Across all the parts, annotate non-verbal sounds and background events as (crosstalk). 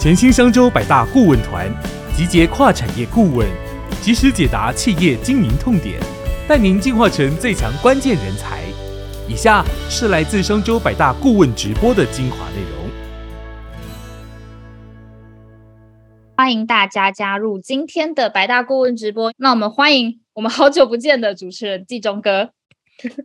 全新商周百大顾问团，集结跨产业顾问，及时解答企业经营痛点，带您进化成最强关键人才。以下是来自商周百大顾问直播的精华内容。欢迎大家加入今天的百大顾问直播。那我们欢迎我们好久不见的主持人季中哥。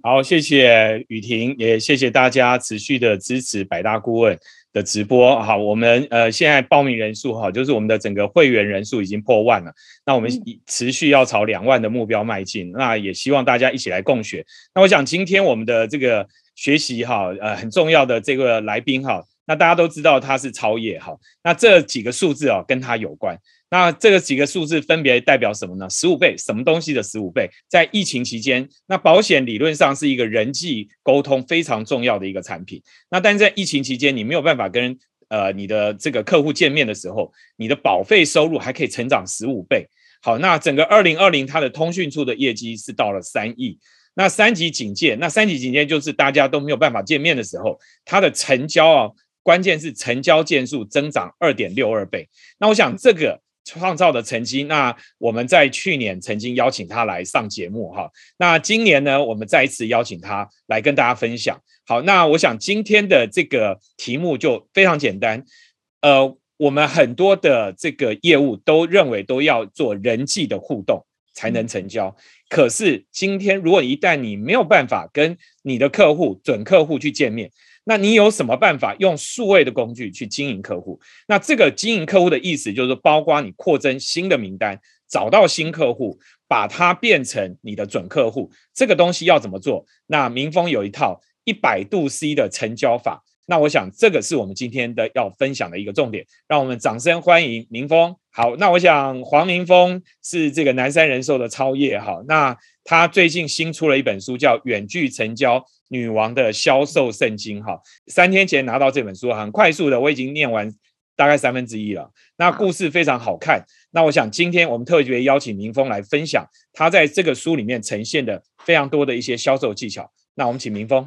好，谢谢雨婷，也谢谢大家持续的支持百大顾问。的直播好，我们呃现在报名人数哈，就是我们的整个会员人数已经破万了，那我们持续要朝两万的目标迈进，那也希望大家一起来共学。那我想今天我们的这个学习哈，呃很重要的这个来宾哈，那大家都知道他是超越哈，那这几个数字啊跟他有关。那这个几个数字分别代表什么呢？十五倍，什么东西的十五倍？在疫情期间，那保险理论上是一个人际沟通非常重要的一个产品。那但是在疫情期间，你没有办法跟呃你的这个客户见面的时候，你的保费收入还可以成长十五倍。好，那整个二零二零它的通讯处的业绩是到了三亿。那三级警戒，那三级警戒就是大家都没有办法见面的时候，它的成交啊，关键是成交件数增长二点六二倍。那我想这个。创造的成绩，那我们在去年曾经邀请他来上节目哈，那今年呢，我们再一次邀请他来跟大家分享。好，那我想今天的这个题目就非常简单，呃，我们很多的这个业务都认为都要做人际的互动才能成交，可是今天如果一旦你没有办法跟你的客户、准客户去见面，那你有什么办法用数位的工具去经营客户？那这个经营客户的意思就是包括你扩增新的名单，找到新客户，把它变成你的准客户。这个东西要怎么做？那民风有一套一百度 C 的成交法。那我想这个是我们今天的要分享的一个重点。让我们掌声欢迎明峰。好，那我想黄明峰是这个南山人寿的超业哈。那他最近新出了一本书，叫《远距成交》。女王的销售圣经，哈，三天前拿到这本书，很快速的，我已经念完大概三分之一了。那故事非常好看。那我想今天我们特别邀请明峰来分享他在这个书里面呈现的非常多的一些销售技巧。那我们请明峰。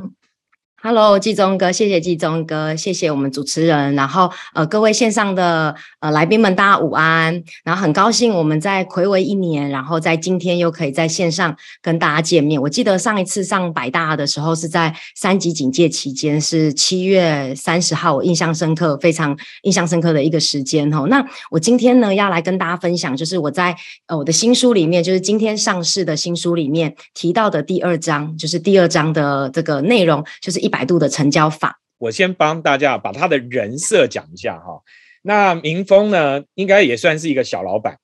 Hello，季中哥，谢谢季中哥，谢谢我们主持人，然后呃各位线上的呃来宾们，大家午安。然后很高兴我们在暌违一年，然后在今天又可以在线上跟大家见面。我记得上一次上百大的时候是在三级警戒期间，是七月三十号，我印象深刻，非常印象深刻的一个时间哈。那我今天呢要来跟大家分享，就是我在呃我的新书里面，就是今天上市的新书里面提到的第二章，就是第二章的这个内容，就是一。百度的成交法，我先帮大家把他的人设讲一下哈。那明峰呢，应该也算是一个小老板，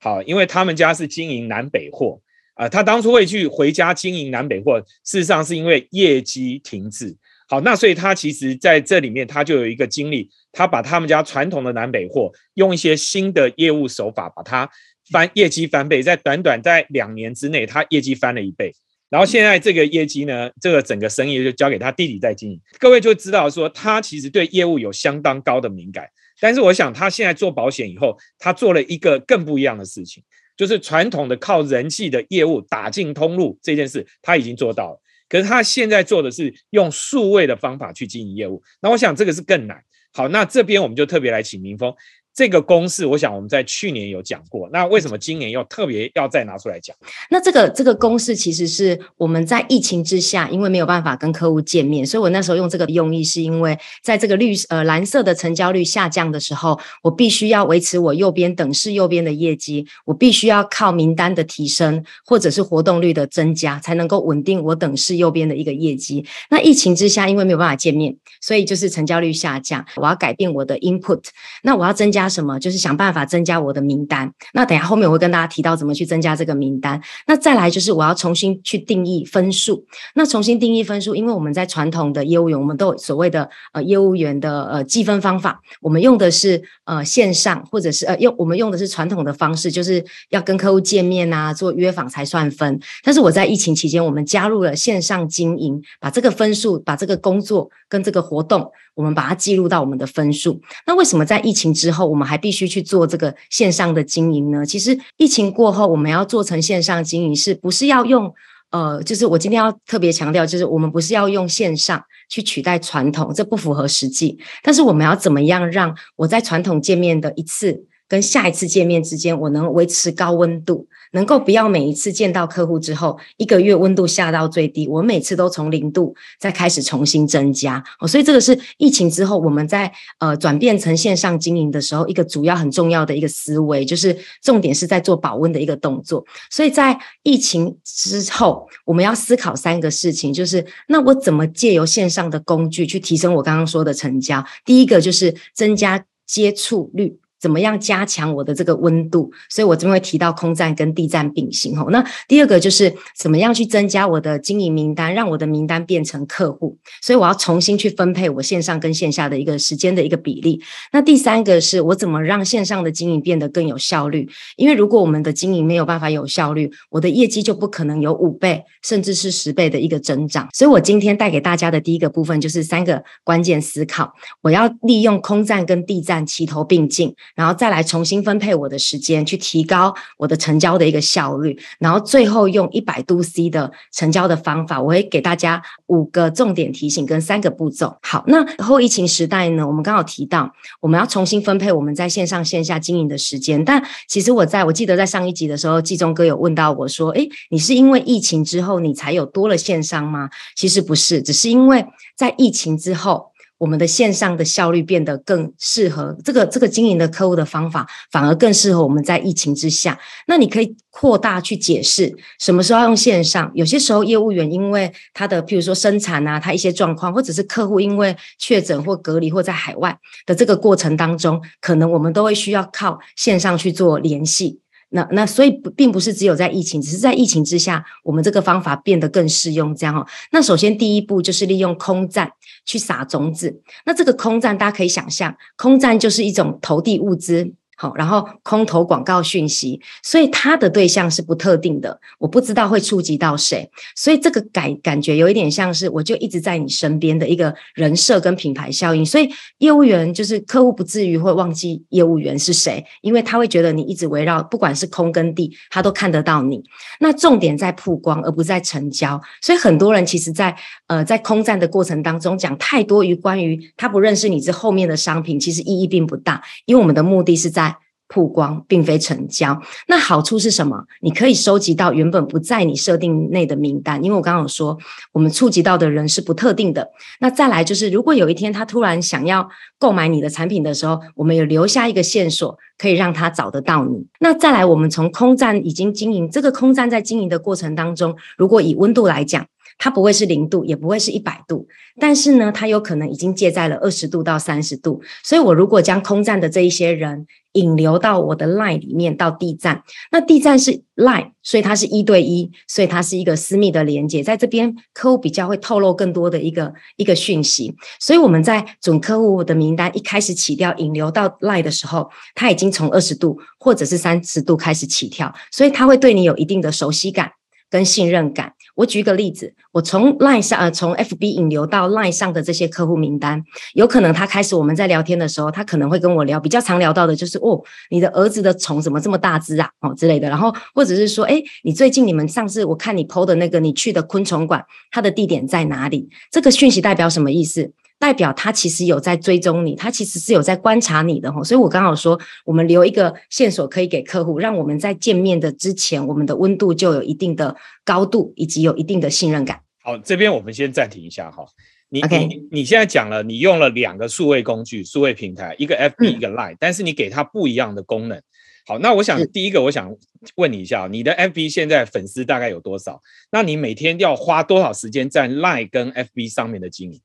好，因为他们家是经营南北货啊。他当初会去回家经营南北货，事实上是因为业绩停滞。好，那所以他其实在这里面，他就有一个经历，他把他们家传统的南北货，用一些新的业务手法，把它翻业绩翻倍，在短短在两年之内，他业绩翻了一倍。然后现在这个业绩呢，这个整个生意就交给他弟弟在经营。各位就知道说，他其实对业务有相当高的敏感。但是我想，他现在做保险以后，他做了一个更不一样的事情，就是传统的靠人气的业务打进通路这件事，他已经做到了。可是他现在做的是用数位的方法去经营业务。那我想这个是更难。好，那这边我们就特别来请明峰。这个公式，我想我们在去年有讲过。那为什么今年又特别要再拿出来讲？那这个这个公式其实是我们在疫情之下，因为没有办法跟客户见面，所以我那时候用这个用意，是因为在这个绿呃蓝色的成交率下降的时候，我必须要维持我右边等式右边的业绩，我必须要靠名单的提升或者是活动率的增加，才能够稳定我等式右边的一个业绩。那疫情之下，因为没有办法见面，所以就是成交率下降，我要改变我的 input，那我要增加。什么？就是想办法增加我的名单。那等下后面我会跟大家提到怎么去增加这个名单。那再来就是我要重新去定义分数。那重新定义分数，因为我们在传统的业务员，我们都有所谓的呃业务员的呃计分方法。我们用的是呃线上或者是呃用我们用的是传统的方式，就是要跟客户见面啊，做约访才算分。但是我在疫情期间，我们加入了线上经营，把这个分数，把这个工作跟这个活动。我们把它记录到我们的分数。那为什么在疫情之后，我们还必须去做这个线上的经营呢？其实疫情过后，我们要做成线上经营，是不是要用呃，就是我今天要特别强调，就是我们不是要用线上去取代传统，这不符合实际。但是我们要怎么样让我在传统见面的一次跟下一次见面之间，我能维持高温度？能够不要每一次见到客户之后，一个月温度下到最低，我每次都从零度再开始重新增加。哦，所以这个是疫情之后我们在呃转变成线上经营的时候，一个主要很重要的一个思维，就是重点是在做保温的一个动作。所以在疫情之后，我们要思考三个事情，就是那我怎么借由线上的工具去提升我刚刚说的成交？第一个就是增加接触率。怎么样加强我的这个温度？所以我这边会提到空战跟地战并行吼。那第二个就是怎么样去增加我的经营名单，让我的名单变成客户。所以我要重新去分配我线上跟线下的一个时间的一个比例。那第三个是我怎么让线上的经营变得更有效率？因为如果我们的经营没有办法有效率，我的业绩就不可能有五倍甚至是十倍的一个增长。所以我今天带给大家的第一个部分就是三个关键思考：我要利用空战跟地战齐头并进。然后再来重新分配我的时间，去提高我的成交的一个效率。然后最后用一百度 C 的成交的方法，我会给大家五个重点提醒跟三个步骤。好，那后疫情时代呢，我们刚好提到我们要重新分配我们在线上线下经营的时间。但其实我在我记得在上一集的时候，季中哥有问到我说：“诶，你是因为疫情之后你才有多了线上吗？”其实不是，只是因为在疫情之后。我们的线上的效率变得更适合这个这个经营的客户的方法，反而更适合我们在疫情之下。那你可以扩大去解释什么时候要用线上。有些时候业务员因为他的譬如说生产啊，他一些状况，或者是客户因为确诊或隔离或在海外的这个过程当中，可能我们都会需要靠线上去做联系。那那所以不并不是只有在疫情，只是在疫情之下，我们这个方法变得更适用。这样哦，那首先第一步就是利用空战去撒种子。那这个空战大家可以想象，空战就是一种投递物资。好，然后空投广告讯息，所以他的对象是不特定的，我不知道会触及到谁，所以这个感感觉有一点像是我就一直在你身边的一个人设跟品牌效应，所以业务员就是客户不至于会忘记业务员是谁，因为他会觉得你一直围绕，不管是空跟地，他都看得到你。那重点在曝光，而不在成交，所以很多人其实在呃在空战的过程当中讲太多于关于他不认识你这后面的商品，其实意义并不大，因为我们的目的是在。曝光并非成交，那好处是什么？你可以收集到原本不在你设定内的名单，因为我刚刚有说，我们触及到的人是不特定的。那再来就是，如果有一天他突然想要购买你的产品的时候，我们有留下一个线索，可以让他找得到你。那再来，我们从空站已经经营，这个空站在经营的过程当中，如果以温度来讲。它不会是零度，也不会是一百度，但是呢，它有可能已经介在了二十度到三十度。所以，我如果将空站的这一些人引流到我的 line 里面，到地站，那地站是 line，所以它是一对一，所以它是一个私密的连接，在这边客户比较会透露更多的一个一个讯息。所以我们在准客户的名单一开始起跳引流到 line 的时候，他已经从二十度或者是三十度开始起跳，所以他会对你有一定的熟悉感跟信任感。我举个例子，我从 Line 上呃，从 FB 引流到 Line 上的这些客户名单，有可能他开始我们在聊天的时候，他可能会跟我聊比较常聊到的就是哦，你的儿子的虫怎么这么大只啊，哦之类的，然后或者是说，哎，你最近你们上次我看你 PO 的那个你去的昆虫馆，它的地点在哪里？这个讯息代表什么意思？代表他其实有在追踪你，他其实是有在观察你的哈，所以我刚好说，我们留一个线索可以给客户，让我们在见面的之前，我们的温度就有一定的高度，以及有一定的信任感。好，这边我们先暂停一下哈，你你你现在讲了，你用了两个数位工具、数位平台，一个 FB 一个 Line，但是你给它不一样的功能。好，那我想第一个，我想问你一下，你的 FB 现在粉丝大概有多少？那你每天要花多少时间在 Line 跟 FB 上面的经营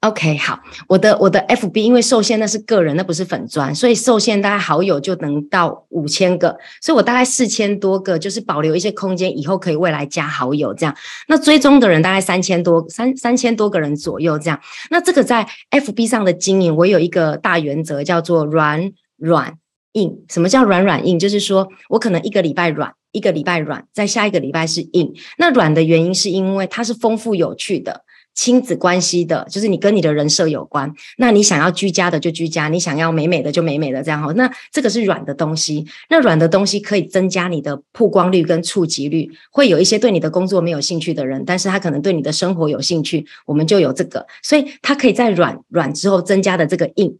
？OK，好，我的我的 FB 因为受限那是个人，那不是粉砖，所以受限大概好友就能到五千个，所以我大概四千多个，就是保留一些空间，以后可以未来加好友这样。那追踪的人大概三千多三三千多个人左右这样。那这个在 FB 上的经营，我有一个大原则叫做软软硬。什么叫软软硬？就是说我可能一个礼拜软，一个礼拜软，在下一个礼拜是硬。那软的原因是因为它是丰富有趣的。亲子关系的，就是你跟你的人设有关。那你想要居家的就居家，你想要美美的就美美的这样哈。那这个是软的东西，那软的东西可以增加你的曝光率跟触及率。会有一些对你的工作没有兴趣的人，但是他可能对你的生活有兴趣，我们就有这个，所以他可以在软软之后增加的这个硬，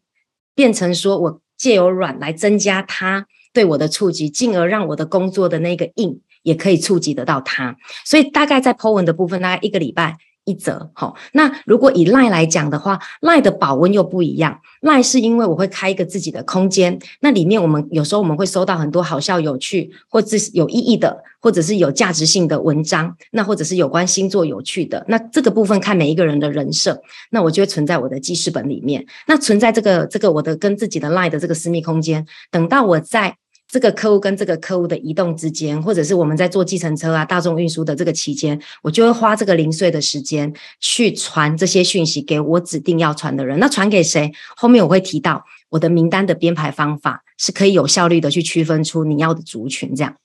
变成说我借由软来增加他对我的触及，进而让我的工作的那个硬也可以触及得到他。所以大概在 Po 文的部分，大概一个礼拜。一则好，那如果以赖来讲的话，赖的保温又不一样。赖是因为我会开一个自己的空间，那里面我们有时候我们会收到很多好笑、有趣或者是有意义的，或者是有价值性的文章，那或者是有关星座有趣的。那这个部分看每一个人的人设，那我就会存在我的记事本里面。那存在这个这个我的跟自己的赖的这个私密空间，等到我在。这个客户跟这个客户的移动之间，或者是我们在做计程车啊、大众运输的这个期间，我就会花这个零碎的时间去传这些讯息给我指定要传的人。那传给谁？后面我会提到我的名单的编排方法是可以有效率的去区分出你要的族群。这样。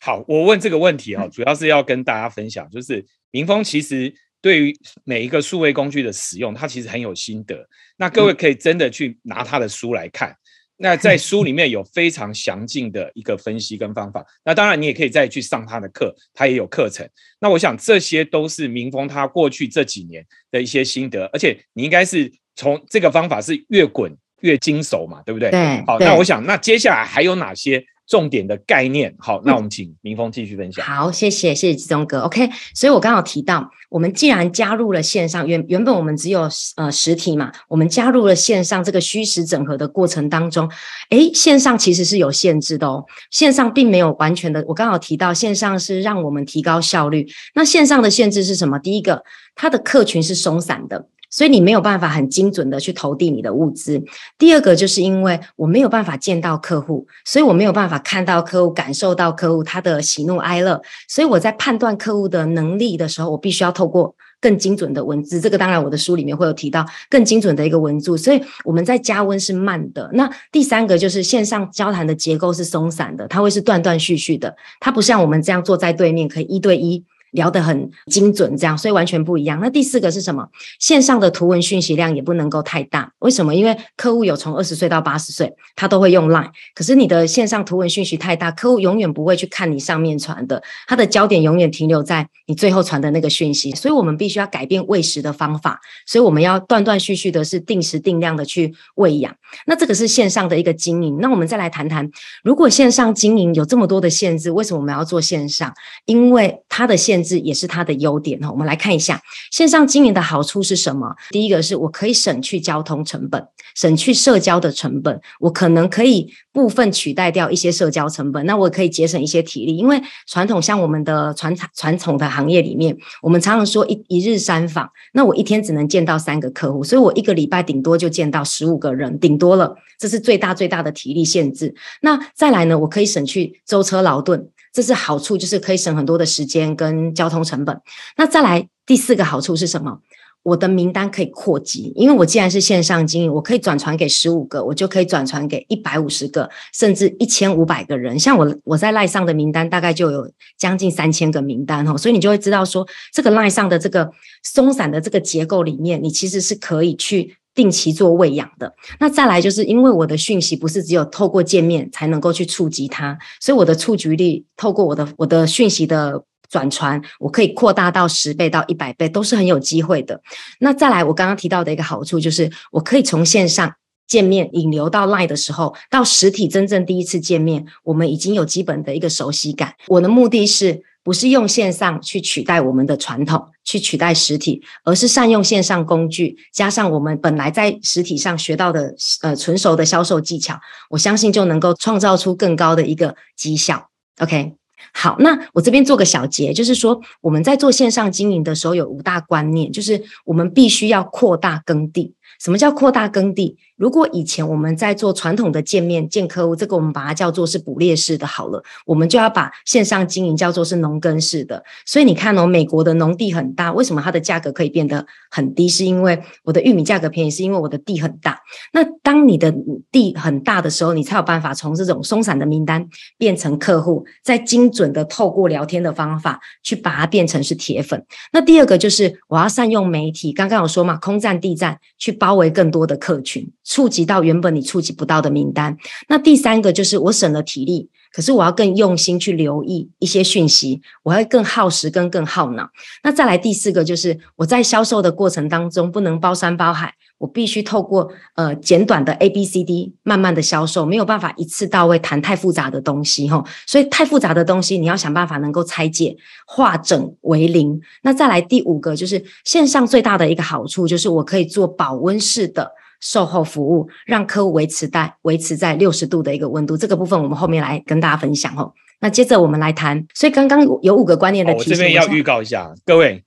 好，我问这个问题啊，主要是要跟大家分享，就是明峰其实对于每一个数位工具的使用，他其实很有心得。那各位可以真的去拿他的书来看。那在书里面有非常详尽的一个分析跟方法，那当然你也可以再去上他的课，他也有课程。那我想这些都是明峰他过去这几年的一些心得，而且你应该是从这个方法是越滚越精熟嘛，对不对？对。好，那我想那接下来还有哪些？重点的概念，好，那我们请明峰继续分享。好，谢谢，谢谢志忠哥。OK，所以我刚好提到，我们既然加入了线上，原原本我们只有呃实体嘛，我们加入了线上这个虚实整合的过程当中，诶，线上其实是有限制的哦，线上并没有完全的。我刚好提到，线上是让我们提高效率。那线上的限制是什么？第一个，它的客群是松散的。所以你没有办法很精准的去投递你的物资。第二个就是因为我没有办法见到客户，所以我没有办法看到客户、感受到客户他的喜怒哀乐。所以我在判断客户的能力的时候，我必须要透过更精准的文字。这个当然我的书里面会有提到更精准的一个文字。所以我们在加温是慢的。那第三个就是线上交谈的结构是松散的，它会是断断续续的，它不像我们这样坐在对面可以一对一。聊得很精准，这样，所以完全不一样。那第四个是什么？线上的图文讯息量也不能够太大。为什么？因为客户有从二十岁到八十岁，他都会用 Line。可是你的线上图文讯息太大，客户永远不会去看你上面传的，他的焦点永远停留在你最后传的那个讯息。所以我们必须要改变喂食的方法。所以我们要断断续续的，是定时定量的去喂养。那这个是线上的一个经营。那我们再来谈谈，如果线上经营有这么多的限制，为什么我们要做线上？因为它的限。制也是它的优点哈，我们来看一下线上经营的好处是什么？第一个是我可以省去交通成本，省去社交的成本，我可能可以部分取代掉一些社交成本，那我可以节省一些体力。因为传统像我们的传传统的行业里面，我们常常说一一日三访，那我一天只能见到三个客户，所以我一个礼拜顶多就见到十五个人，顶多了，这是最大最大的体力限制。那再来呢，我可以省去舟车劳顿。这是好处，就是可以省很多的时间跟交通成本。那再来第四个好处是什么？我的名单可以扩级，因为我既然是线上经营，我可以转传给十五个，我就可以转传给一百五十个，甚至一千五百个人。像我我在赖上的名单大概就有将近三千个名单哦，所以你就会知道说，这个赖上的这个松散的这个结构里面，你其实是可以去。定期做喂养的，那再来就是因为我的讯息不是只有透过见面才能够去触及它，所以我的触及率透过我的我的讯息的转传，我可以扩大到十倍到一百倍，都是很有机会的。那再来，我刚刚提到的一个好处就是，我可以从线上见面引流到 Line 的时候，到实体真正第一次见面，我们已经有基本的一个熟悉感。我的目的是。不是用线上去取代我们的传统，去取代实体，而是善用线上工具，加上我们本来在实体上学到的呃纯熟的销售技巧，我相信就能够创造出更高的一个绩效。OK，好，那我这边做个小结，就是说我们在做线上经营的时候有五大观念，就是我们必须要扩大耕地。什么叫扩大耕地？如果以前我们在做传统的见面见客户，这个我们把它叫做是捕猎式的，好了，我们就要把线上经营叫做是农耕式的。所以你看哦，美国的农地很大，为什么它的价格可以变得很低？是因为我的玉米价格便宜，是因为我的地很大。那当你的地很大的时候，你才有办法从这种松散的名单变成客户，再精准的透过聊天的方法去把它变成是铁粉。那第二个就是我要善用媒体，刚刚有说嘛，空战地战去包围更多的客群，触及到原本你触及不到的名单。那第三个就是我省了体力，可是我要更用心去留意一些讯息，我会更耗时跟更耗脑。那再来第四个就是我在销售的过程当中不能包山包海。我必须透过呃简短的 A B C D 慢慢的销售，没有办法一次到位谈太复杂的东西哈，所以太复杂的东西你要想办法能够拆解化整为零。那再来第五个就是线上最大的一个好处就是我可以做保温式的售后服务，让客户维持在维持在六十度的一个温度。这个部分我们后面来跟大家分享哦。那接着我们来谈，所以刚刚有五个观念的提醒，我这边要预告一下各位。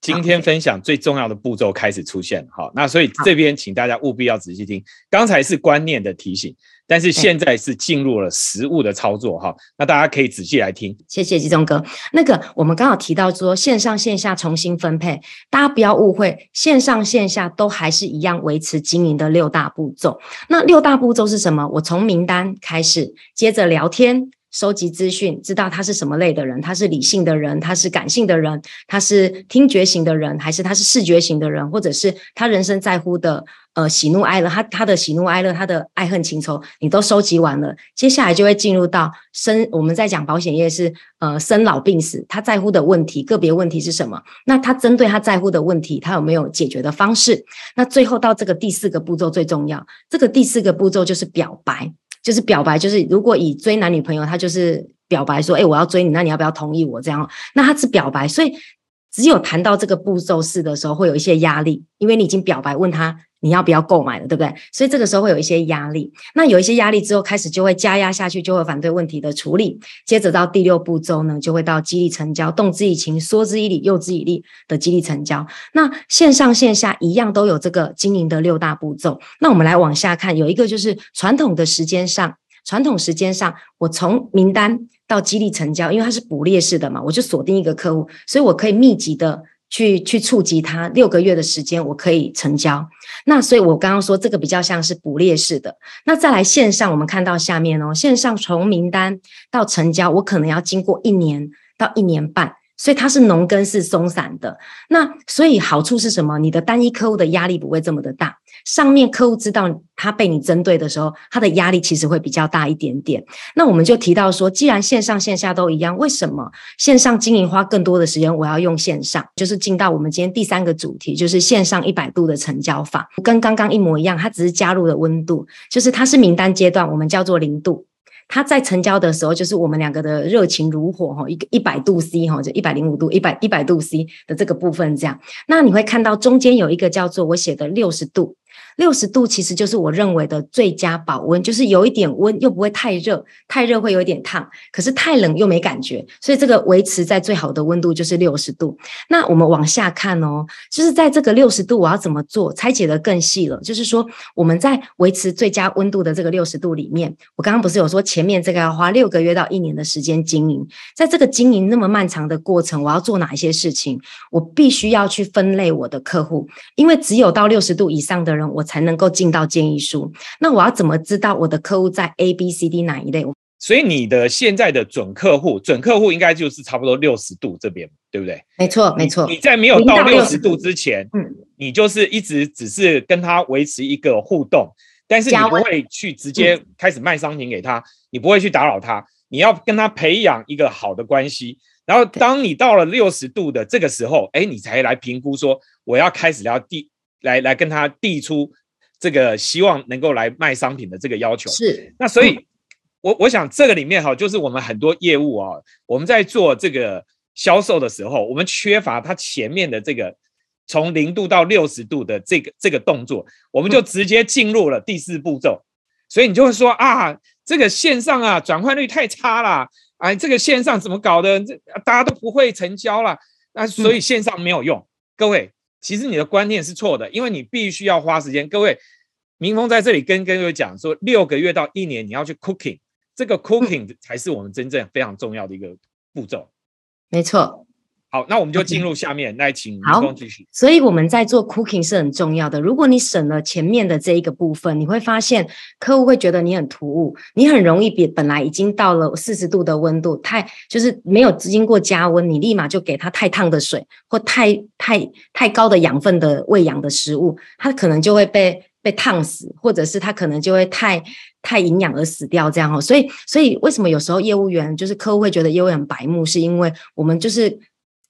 今天分享最重要的步骤开始出现，好，那所以这边请大家务必要仔细听。刚才是观念的提醒，但是现在是进入了实物的操作，哈，那大家可以仔细来听。谢谢季中哥。那个我们刚好提到说线上线下重新分配，大家不要误会，线上线下都还是一样维持经营的六大步骤。那六大步骤是什么？我从名单开始，接着聊天。收集资讯，知道他是什么类的人，他是理性的人，他是感性的人，他是听觉型的人，还是他是视觉型的人，或者是他人生在乎的呃喜怒哀乐，他他的喜怒哀乐，他的爱恨情仇，你都收集完了，接下来就会进入到生，我们在讲保险业是呃生老病死，他在乎的问题，个别问题是什么？那他针对他在乎的问题，他有没有解决的方式？那最后到这个第四个步骤最重要，这个第四个步骤就是表白。就是表白，就是如果以追男女朋友，他就是表白说：“哎，我要追你，那你要不要同意我？”这样，那他是表白，所以只有谈到这个步骤式的时候，会有一些压力，因为你已经表白问他。你要不要购买了，对不对？所以这个时候会有一些压力。那有一些压力之后，开始就会加压下去，就会反对问题的处理。接着到第六步骤呢，就会到激励成交，动之以情，说之以理，诱之以利的激励成交。那线上线下一样都有这个经营的六大步骤。那我们来往下看，有一个就是传统的时间上，传统时间上，我从名单到激励成交，因为它是捕猎式的嘛，我就锁定一个客户，所以我可以密集的。去去触及他六个月的时间，我可以成交。那所以，我刚刚说这个比较像是捕猎式的。那再来线上，我们看到下面哦，线上从名单到成交，我可能要经过一年到一年半。所以它是农耕式松散的，那所以好处是什么？你的单一客户的压力不会这么的大。上面客户知道他被你针对的时候，他的压力其实会比较大一点点。那我们就提到说，既然线上线下都一样，为什么线上经营花更多的时间？我要用线上，就是进到我们今天第三个主题，就是线上一百度的成交法，跟刚刚一模一样，它只是加入了温度，就是它是名单阶段，我们叫做零度。他在成交的时候，就是我们两个的热情如火哈，一个一百度 C 哈，就一百零五度，一百一百度 C 的这个部分这样。那你会看到中间有一个叫做我写的六十度。六十度其实就是我认为的最佳保温，就是有一点温又不会太热，太热会有一点烫，可是太冷又没感觉，所以这个维持在最好的温度就是六十度。那我们往下看哦，就是在这个六十度我要怎么做？拆解的更细了，就是说我们在维持最佳温度的这个六十度里面，我刚刚不是有说前面这个要花六个月到一年的时间经营，在这个经营那么漫长的过程，我要做哪一些事情？我必须要去分类我的客户，因为只有到六十度以上的人，我才能够进到建议书。那我要怎么知道我的客户在 A、B、C、D 哪一类？所以你的现在的准客户，准客户应该就是差不多六十度这边，对不对？没错，没错。你在没有到六十度之前，嗯，你就是一直只是跟他维持一个互动，但是你不会去直接开始卖商品给他，你不会去打扰他，你要跟他培养一个好的关系。然后当你到了六十度的这个时候，哎，你才来评估说我要开始要递来来跟他递出。这个希望能够来卖商品的这个要求。是，那所以，我我想这个里面哈，就是我们很多业务啊，我们在做这个销售的时候，我们缺乏它前面的这个从零度到六十度的这个这个动作，我们就直接进入了第四步骤，所以你就会说啊，这个线上啊转换率太差了，哎，这个线上怎么搞的？这大家都不会成交了，那所以线上没有用，各位。其实你的观念是错的，因为你必须要花时间。各位，明峰在这里跟各位讲说，六个月到一年你要去 cooking，这个 cooking 才是我们真正非常重要的一个步骤。没错。好，那我们就进入下面，来请明峰继续。所以我们在做 cooking 是很重要的。如果你省了前面的这一个部分，你会发现客户会觉得你很突兀，你很容易比本来已经到了四十度的温度，太就是没有经过加温，你立马就给他太烫的水或太太太高的养分的喂养的食物，他可能就会被被烫死，或者是他可能就会太太营养而死掉这样哦。所以所以为什么有时候业务员就是客户会觉得业务员很白目，是因为我们就是。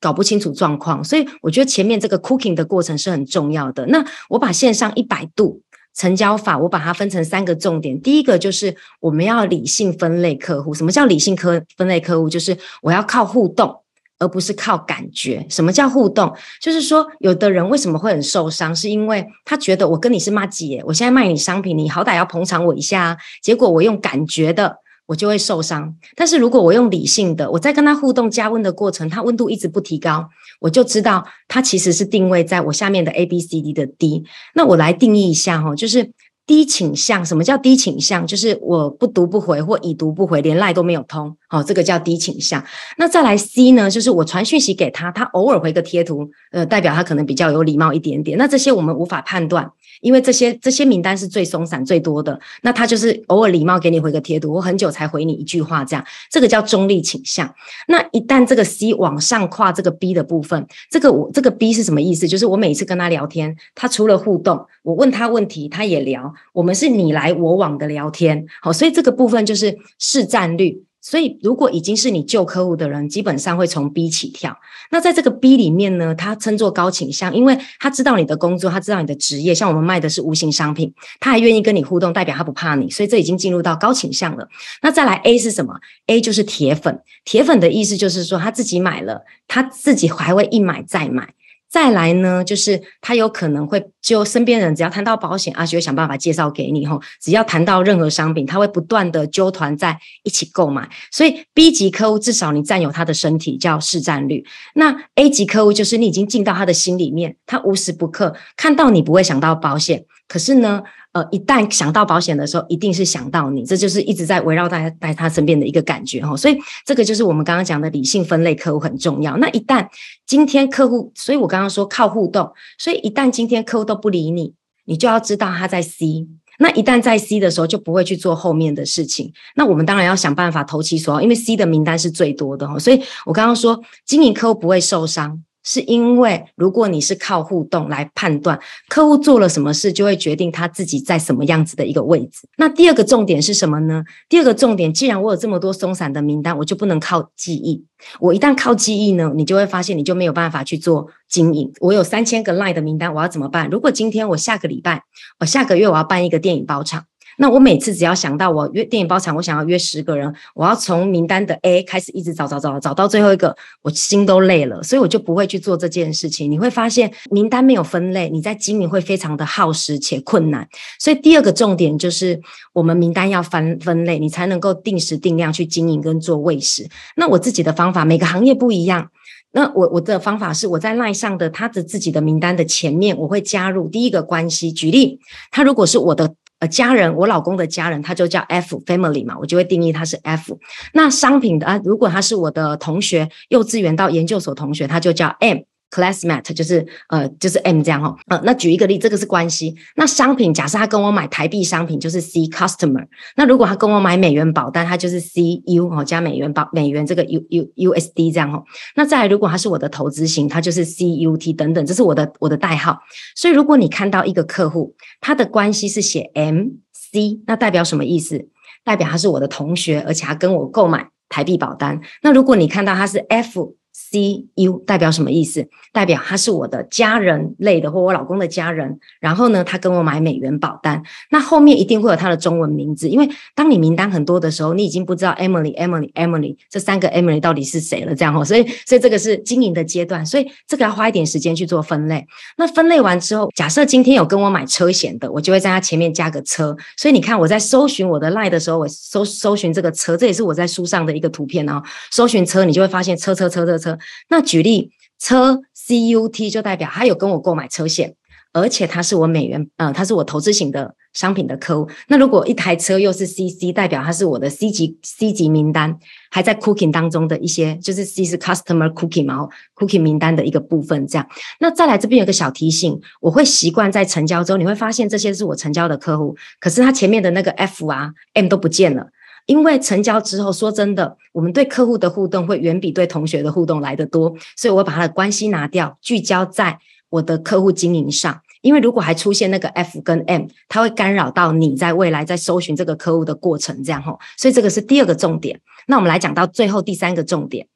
搞不清楚状况，所以我觉得前面这个 cooking 的过程是很重要的。那我把线上一百度成交法，我把它分成三个重点。第一个就是我们要理性分类客户。什么叫理性科分类客户？就是我要靠互动，而不是靠感觉。什么叫互动？就是说，有的人为什么会很受伤，是因为他觉得我跟你是妈姐，我现在卖你商品，你好歹要捧场我一下。结果我用感觉的。我就会受伤，但是如果我用理性的，我在跟他互动加温的过程，他温度一直不提高，我就知道他其实是定位在我下面的 A B C D 的 D。那我来定义一下哈，就是低倾向。什么叫低倾向？就是我不读不回或已读不回，连赖都没有通，好，这个叫低倾向。那再来 C 呢？就是我传讯息给他，他偶尔回个贴图，呃，代表他可能比较有礼貌一点点。那这些我们无法判断。因为这些这些名单是最松散最多的，那他就是偶尔礼貌给你回个贴图，我很久才回你一句话，这样这个叫中立倾向。那一旦这个 C 往上跨这个 B 的部分，这个我这个 B 是什么意思？就是我每次跟他聊天，他除了互动，我问他问题，他也聊，我们是你来我往的聊天。好，所以这个部分就是市占率。所以，如果已经是你旧客户的人，基本上会从 B 起跳。那在这个 B 里面呢，他称作高倾向，因为他知道你的工作，他知道你的职业。像我们卖的是无形商品，他还愿意跟你互动，代表他不怕你。所以这已经进入到高倾向了。那再来 A 是什么？A 就是铁粉。铁粉的意思就是说，他自己买了，他自己还会一买再买。再来呢，就是他有可能会就身边人只要谈到保险，阿就会想办法介绍给你吼。只要谈到任何商品，他会不断的纠团在一起购买。所以 B 级客户至少你占有他的身体叫市占率。那 A 级客户就是你已经进到他的心里面，他无时不刻看到你不会想到保险，可是呢。呃，一旦想到保险的时候，一定是想到你，这就是一直在围绕在在他身边的一个感觉哈。所以这个就是我们刚刚讲的理性分类客户很重要。那一旦今天客户，所以我刚刚说靠互动，所以一旦今天客户都不理你，你就要知道他在 C。那一旦在 C 的时候，就不会去做后面的事情。那我们当然要想办法投其所好，因为 C 的名单是最多的哈。所以我刚刚说经营客户不会受伤。是因为，如果你是靠互动来判断客户做了什么事，就会决定他自己在什么样子的一个位置。那第二个重点是什么呢？第二个重点，既然我有这么多松散的名单，我就不能靠记忆。我一旦靠记忆呢，你就会发现你就没有办法去做经营。我有三千个 line 的名单，我要怎么办？如果今天我下个礼拜，我下个月我要办一个电影包场。那我每次只要想到我约电影包场，我想要约十个人，我要从名单的 A 开始一直找找找，找到最后一个，我心都累了，所以我就不会去做这件事情。你会发现名单没有分类，你在经营会非常的耗时且困难。所以第二个重点就是我们名单要分分类，你才能够定时定量去经营跟做喂食。那我自己的方法，每个行业不一样。那我我的方法是我在赖上的他的自己的名单的前面，我会加入第一个关系。举例，他如果是我的。呃，家人，我老公的家人，他就叫 F family 嘛，我就会定义他是 F。那商品的啊，如果他是我的同学，幼稚园到研究所同学，他就叫 M。Classmate 就是呃就是 M 这样哦，呃那举一个例，这个是关系。那商品假设他跟我买台币商品就是 C customer，那如果他跟我买美元保单，他就是 C U 哦加美元保美元这个 U U U S D 这样哦。那再来如果他是我的投资型，他就是 C U T 等等，这是我的我的代号。所以如果你看到一个客户，他的关系是写 M C，那代表什么意思？代表他是我的同学，而且他跟我购买台币保单。那如果你看到他是 F。C U 代表什么意思？代表他是我的家人类的，或我老公的家人。然后呢，他跟我买美元保单，那后面一定会有他的中文名字。因为当你名单很多的时候，你已经不知道 Emily、Emily、Emily 这三个 Emily 到底是谁了。这样哦，所以所以这个是经营的阶段，所以这个要花一点时间去做分类。那分类完之后，假设今天有跟我买车险的，我就会在他前面加个车。所以你看我在搜寻我的 line 的时候，我搜搜寻这个车，这也是我在书上的一个图片哦。搜寻车，你就会发现车车车车车。那举例车 C U T 就代表他有跟我购买车险，而且他是我美元呃，他是我投资型的商品的客户。那如果一台车又是 CC，代表它是我的 C 级 C 级名单，还在 Cooking 当中的一些，就是 C 是 Customer Cooking 嘛，Cooking 名单的一个部分。这样，那再来这边有个小提醒，我会习惯在成交之后，你会发现这些是我成交的客户，可是他前面的那个 F 啊 M 都不见了。因为成交之后，说真的，我们对客户的互动会远比对同学的互动来得多，所以我把他的关系拿掉，聚焦在我的客户经营上。因为如果还出现那个 F 跟 M，它会干扰到你在未来在搜寻这个客户的过程，这样吼。所以这个是第二个重点。那我们来讲到最后第三个重点，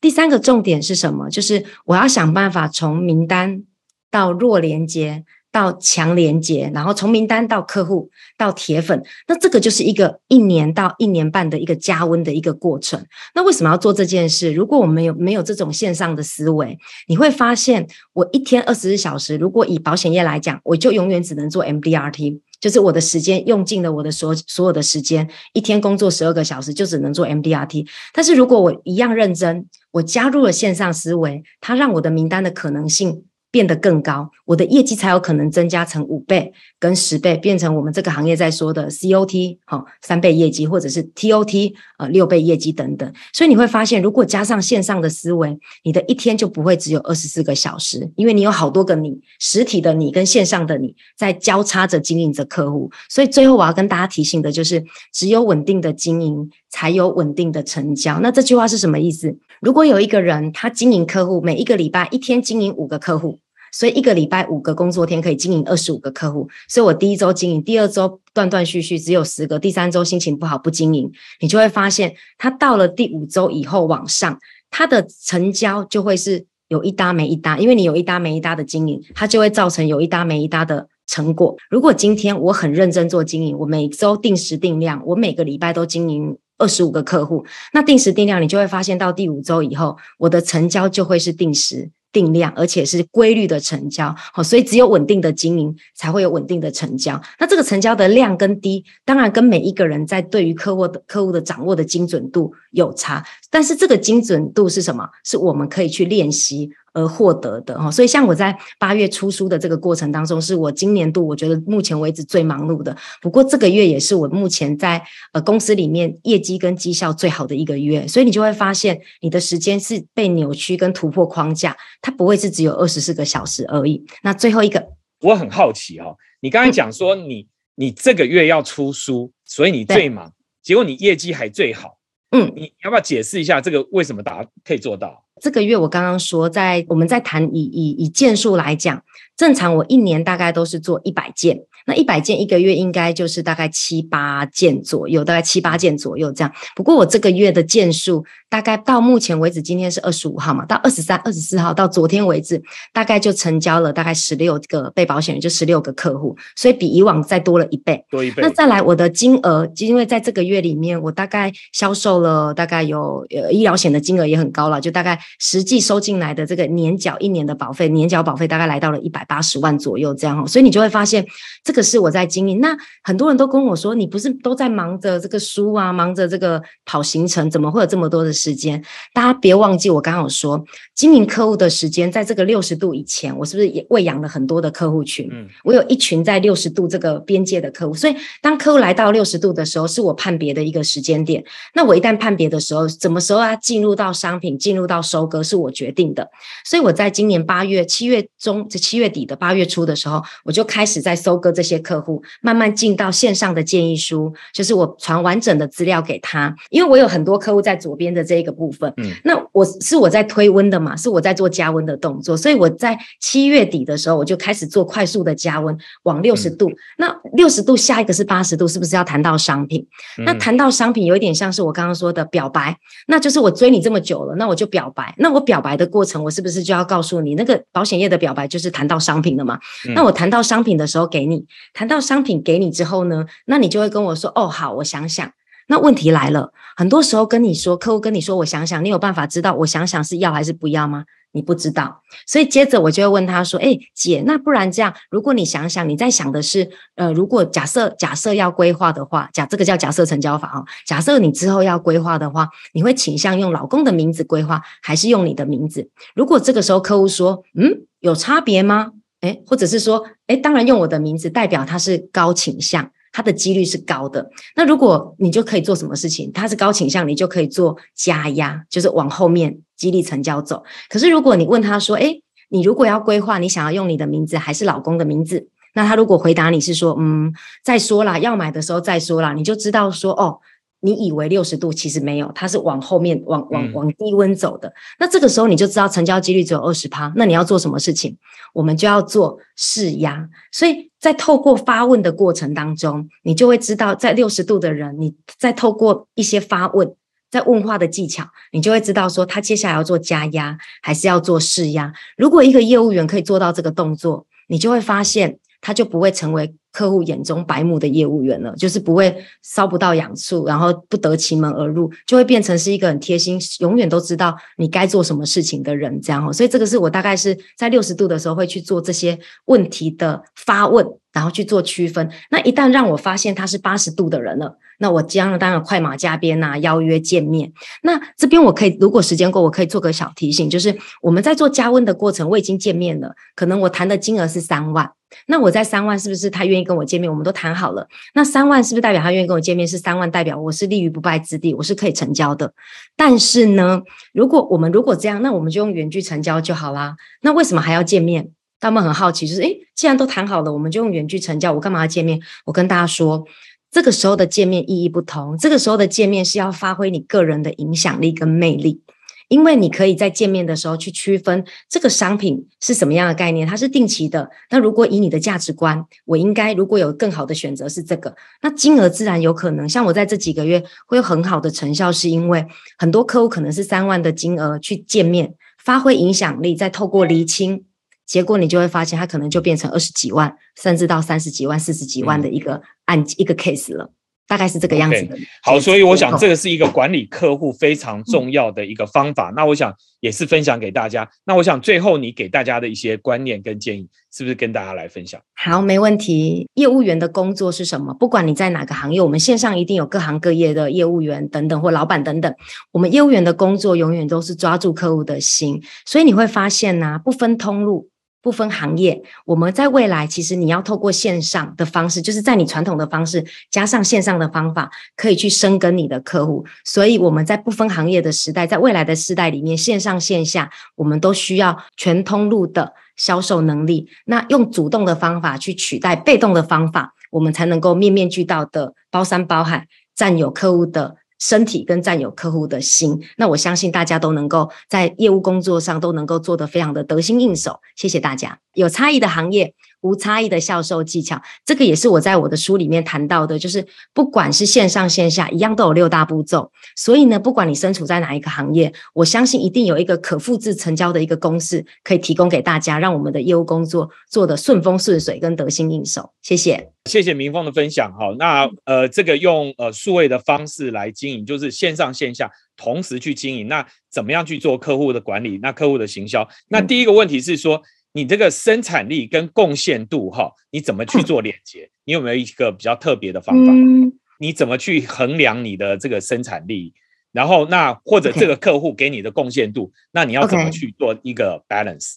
第三个重点是什么？就是我要想办法从名单到弱连接。到强连接，然后从名单到客户到铁粉，那这个就是一个一年到一年半的一个加温的一个过程。那为什么要做这件事？如果我们有没有这种线上的思维，你会发现，我一天二十四小时，如果以保险业来讲，我就永远只能做 MDRT，就是我的时间用尽了我的所所有的时间，一天工作十二个小时就只能做 MDRT。但是如果我一样认真，我加入了线上思维，它让我的名单的可能性。变得更高，我的业绩才有可能增加成五倍跟十倍，变成我们这个行业在说的 COT 哈三倍业绩，或者是 TOT 呃六倍业绩等等。所以你会发现，如果加上线上的思维，你的一天就不会只有二十四个小时，因为你有好多个你，实体的你跟线上的你在交叉着经营着客户。所以最后我要跟大家提醒的就是，只有稳定的经营，才有稳定的成交。那这句话是什么意思？如果有一个人他经营客户，每一个礼拜一天经营五个客户。所以一个礼拜五个工作天可以经营二十五个客户，所以我第一周经营，第二周断断续续只有十个，第三周心情不好不经营，你就会发现，他到了第五周以后往上，他的成交就会是有一搭没一搭，因为你有一搭没一搭的经营，它就会造成有一搭没一搭的成果。如果今天我很认真做经营，我每周定时定量，我每个礼拜都经营二十五个客户，那定时定量，你就会发现到第五周以后，我的成交就会是定时。定量，而且是规律的成交，好，所以只有稳定的经营才会有稳定的成交。那这个成交的量跟低，当然跟每一个人在对于客户的客户的掌握的精准度有差，但是这个精准度是什么？是我们可以去练习。而获得的哈，所以像我在八月出书的这个过程当中，是我今年度我觉得目前为止最忙碌的。不过这个月也是我目前在呃公司里面业绩跟绩效最好的一个月，所以你就会发现你的时间是被扭曲跟突破框架，它不会是只有二十四个小时而已。那最后一个，我很好奇哈，你刚才讲说你你这个月要出书，所以你最忙，结果你业绩还最好，嗯，你要不要解释一下这个为什么达可以做到？这个月我刚刚说，在我们在谈以以以件数来讲，正常我一年大概都是做一百件。那一百件一个月应该就是大概七八件左右，大概七八件左右这样。不过我这个月的件数大概到目前为止，今天是二十五号嘛，到二十三、二十四号到昨天为止，大概就成交了大概十六个被保险人，就十六个客户，所以比以往再多了一倍。多一倍。那再来我的金额，因为在这个月里面，我大概销售了大概有呃医疗险的金额也很高了，就大概实际收进来的这个年缴一年的保费，年缴保费大概来到了一百八十万左右这样哦。所以你就会发现这个。是我在经营，那很多人都跟我说，你不是都在忙着这个书啊，忙着这个跑行程，怎么会有这么多的时间？大家别忘记，我刚刚有说，经营客户的时间，在这个六十度以前，我是不是也喂养了很多的客户群？嗯，我有一群在六十度这个边界的客户，所以当客户来到六十度的时候，是我判别的一个时间点。那我一旦判别的时候，什么时候要进入到商品，进入到收割，是我决定的。所以我在今年八月、七月中、这七月底的八月初的时候，我就开始在收割这。些客户慢慢进到线上的建议书，就是我传完整的资料给他，因为我有很多客户在左边的这一个部分，嗯，那我是我在推温的嘛，是我在做加温的动作，所以我在七月底的时候，我就开始做快速的加温，往六十度，那六十度下一个是八十度，是不是要谈到商品？那谈到商品，有一点像是我刚刚说的表白，那就是我追你这么久了，那我就表白，那我表白的过程，我是不是就要告诉你，那个保险业的表白就是谈到商品的嘛？那我谈到商品的时候给你。谈到商品给你之后呢，那你就会跟我说：“哦，好，我想想。”那问题来了，很多时候跟你说，客户跟你说：“我想想。”你有办法知道我想想是要还是不要吗？你不知道，所以接着我就会问他说：“哎，姐，那不然这样，如果你想想，你在想的是，呃，如果假设假设要规划的话，假这个叫假设成交法哈，假设你之后要规划的话，你会倾向用老公的名字规划，还是用你的名字？如果这个时候客户说：‘嗯，有差别吗？’哎，或者是说。”哎，当然用我的名字代表他是高倾向，他的几率是高的。那如果你就可以做什么事情？他是高倾向，你就可以做加压，就是往后面激励成交走。可是如果你问他说，诶，你如果要规划，你想要用你的名字还是老公的名字？那他如果回答你是说，嗯，再说啦，要买的时候再说啦，你就知道说，哦。你以为六十度其实没有，它是往后面往往往低温走的。那这个时候你就知道成交几率只有二十趴。那你要做什么事情？我们就要做试压。所以在透过发问的过程当中，你就会知道，在六十度的人，你在透过一些发问，在问话的技巧，你就会知道说他接下来要做加压还是要做试压。如果一个业务员可以做到这个动作，你就会发现他就不会成为。客户眼中白目的业务员了，就是不会烧不到痒处，然后不得其门而入，就会变成是一个很贴心，永远都知道你该做什么事情的人。这样哦，所以这个是我大概是在六十度的时候会去做这些问题的发问，然后去做区分。那一旦让我发现他是八十度的人了，那我将当然快马加鞭呐，邀约见面。那这边我可以，如果时间够，我可以做个小提醒，就是我们在做加温的过程，我已经见面了，可能我谈的金额是三万。那我在三万是不是他愿意跟我见面？我们都谈好了。那三万是不是代表他愿意跟我见面？是三万代表我是立于不败之地，我是可以成交的。但是呢，如果我们如果这样，那我们就用远距成交就好啦。那为什么还要见面？他们很好奇，就是诶，既然都谈好了，我们就用远距成交，我干嘛要见面？我跟大家说，这个时候的见面意义不同。这个时候的见面是要发挥你个人的影响力跟魅力。因为你可以在见面的时候去区分这个商品是什么样的概念，它是定期的。那如果以你的价值观，我应该如果有更好的选择是这个，那金额自然有可能。像我在这几个月会有很好的成效，是因为很多客户可能是三万的金额去见面，发挥影响力，再透过厘清，结果你就会发现，它可能就变成二十几万，甚至到三十几万、四十几万的一个案一个 case 了。大概是这个样子的。好，所以我想这个是一个管理客户非常重要的一个方法。那我想也是分享给大家。那我想最后你给大家的一些观念跟建议，是不是跟大家来分享？好，没问题。业务员的工作是什么？不管你在哪个行业，我们线上一定有各行各业的业务员等等或老板等等。我们业务员的工作永远都是抓住客户的心。所以你会发现呢，不分通路。不分行业，我们在未来其实你要透过线上的方式，就是在你传统的方式加上线上的方法，可以去深耕你的客户。所以我们在不分行业的时代，在未来的时代里面，线上线下我们都需要全通路的销售能力。那用主动的方法去取代被动的方法，我们才能够面面俱到的包山包海，占有客户的。身体跟占有客户的心，那我相信大家都能够在业务工作上都能够做得非常的得心应手。谢谢大家。有差异的行业。无差异的销售技巧，这个也是我在我的书里面谈到的，就是不管是线上线下，一样都有六大步骤。所以呢，不管你身处在哪一个行业，我相信一定有一个可复制成交的一个公式，可以提供给大家，让我们的业务工作做得顺风顺水，跟得心应手。谢谢，谢谢明峰的分享。好，那呃，这个用呃数位的方式来经营，就是线上线下同时去经营。那怎么样去做客户的管理？那客户的行销？那第一个问题是说。你这个生产力跟贡献度，哈，你怎么去做连接？你有没有一个比较特别的方法？你怎么去衡量你的这个生产力？然后，那或者这个客户给你的贡献度，那你要怎么去做一个 balance？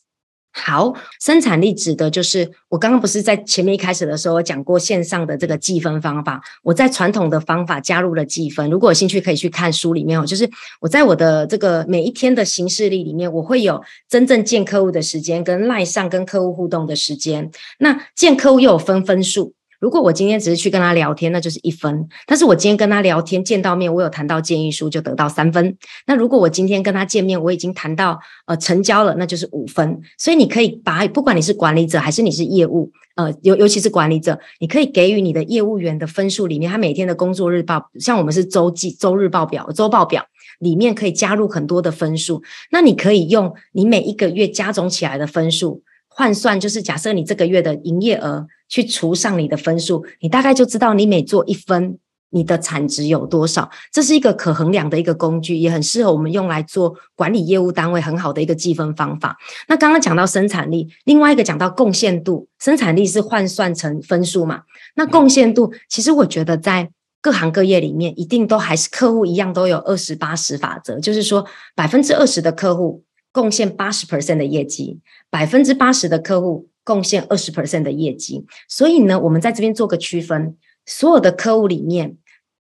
好，生产力指的就是我刚刚不是在前面一开始的时候讲过线上的这个计分方法，我在传统的方法加入了计分。如果有兴趣，可以去看书里面哦。就是我在我的这个每一天的行事历里面，我会有真正见客户的时间，跟赖上跟客户互动的时间。那见客户又有分分数。如果我今天只是去跟他聊天，那就是一分；但是我今天跟他聊天见到面，我有谈到建议书，就得到三分。那如果我今天跟他见面，我已经谈到呃成交了，那就是五分。所以你可以把不管你是管理者还是你是业务，呃尤尤其是管理者，你可以给予你的业务员的分数里面，他每天的工作日报，像我们是周记周日报表、周报表里面可以加入很多的分数。那你可以用你每一个月加总起来的分数换算，就是假设你这个月的营业额。去除上你的分数，你大概就知道你每做一分，你的产值有多少。这是一个可衡量的一个工具，也很适合我们用来做管理业务单位很好的一个计分方法。那刚刚讲到生产力，另外一个讲到贡献度，生产力是换算成分数嘛？那贡献度，其实我觉得在各行各业里面，一定都还是客户一样都有二十八十法则，就是说百分之二十的客户贡献八十 percent 的业绩，百分之八十的客户。贡献二十 percent 的业绩。所以呢，我们在这边做个区分，所有的客户里面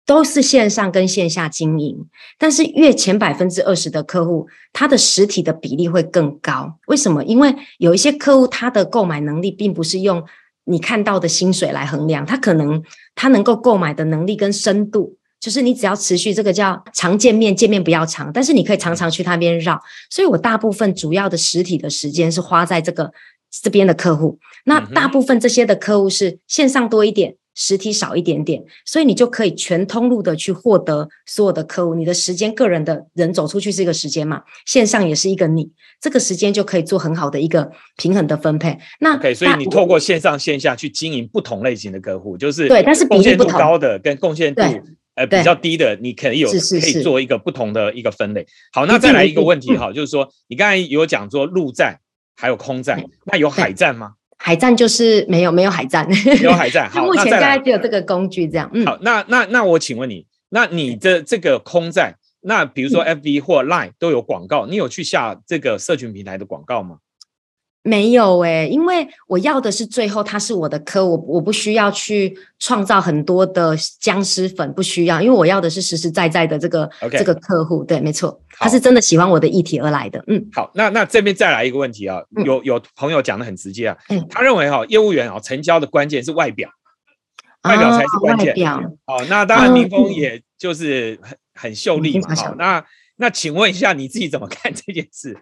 都是线上跟线下经营，但是越前百分之二十的客户，他的实体的比例会更高。为什么？因为有一些客户他的购买能力并不是用你看到的薪水来衡量，他可能他能够购买的能力跟深度。就是你只要持续这个叫常见面，见面不要长，但是你可以常常去那边绕。所以我大部分主要的实体的时间是花在这个这边的客户。那大部分这些的客户是线上多一点，实体少一点点，所以你就可以全通路的去获得所有的客户。你的时间，个人的人走出去是一个时间嘛，线上也是一个你，这个时间就可以做很好的一个平衡的分配。那 OK，所以你透过线上线下去经营不同类型的客户，就是对，但是贡献度高的跟贡献度。呃，比较低的，你可以有可以做一个不同的一个分类。好，那再来一个问题哈，就是说你刚才有讲说陆战还有空战，那有海战吗？海战就是没有没有海战，(laughs) 没有海战。好，(laughs) 目前大概只有这个工具这样。嗯，好，那那那我请问你，那你的这个空战，那比如说 FB 或 Line 都有广告，你有去下这个社群平台的广告吗？没有诶，因为我要的是最后他是我的客我我不需要去创造很多的僵尸粉，不需要，因为我要的是实实在在的这个这个客户，对，没错，他是真的喜欢我的议题而来的。嗯，好，那那这边再来一个问题啊，有有朋友讲的很直接啊，他认为哈，业务员啊成交的关键是外表，外表才是关键。好，那当然林峰也就是很很秀丽嘛。好，那那请问一下你自己怎么看这件事？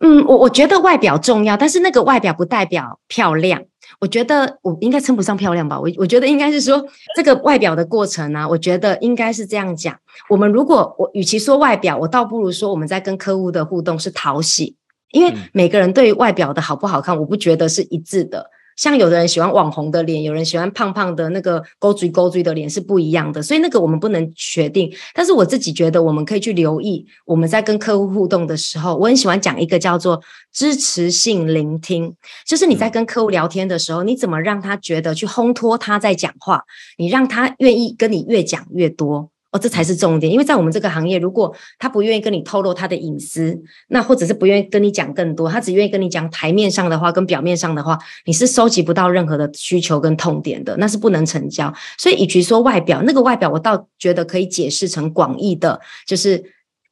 嗯，我我觉得外表重要，但是那个外表不代表漂亮。我觉得我应该称不上漂亮吧。我我觉得应该是说 (laughs) 这个外表的过程呢，我觉得应该是这样讲。我们如果我与其说外表，我倒不如说我们在跟客户的互动是讨喜，因为每个人对于外表的好不好看，我不觉得是一致的。像有的人喜欢网红的脸，有人喜欢胖胖的那个勾嘴勾嘴的脸是不一样的，所以那个我们不能确定。但是我自己觉得，我们可以去留意我们在跟客户互动的时候，我很喜欢讲一个叫做支持性聆听，就是你在跟客户聊天的时候，你怎么让他觉得去烘托他在讲话，你让他愿意跟你越讲越多。哦，这才是重点，因为在我们这个行业，如果他不愿意跟你透露他的隐私，那或者是不愿意跟你讲更多，他只愿意跟你讲台面上的话跟表面上的话，你是收集不到任何的需求跟痛点的，那是不能成交。所以，与其说外表，那个外表我倒觉得可以解释成广义的，就是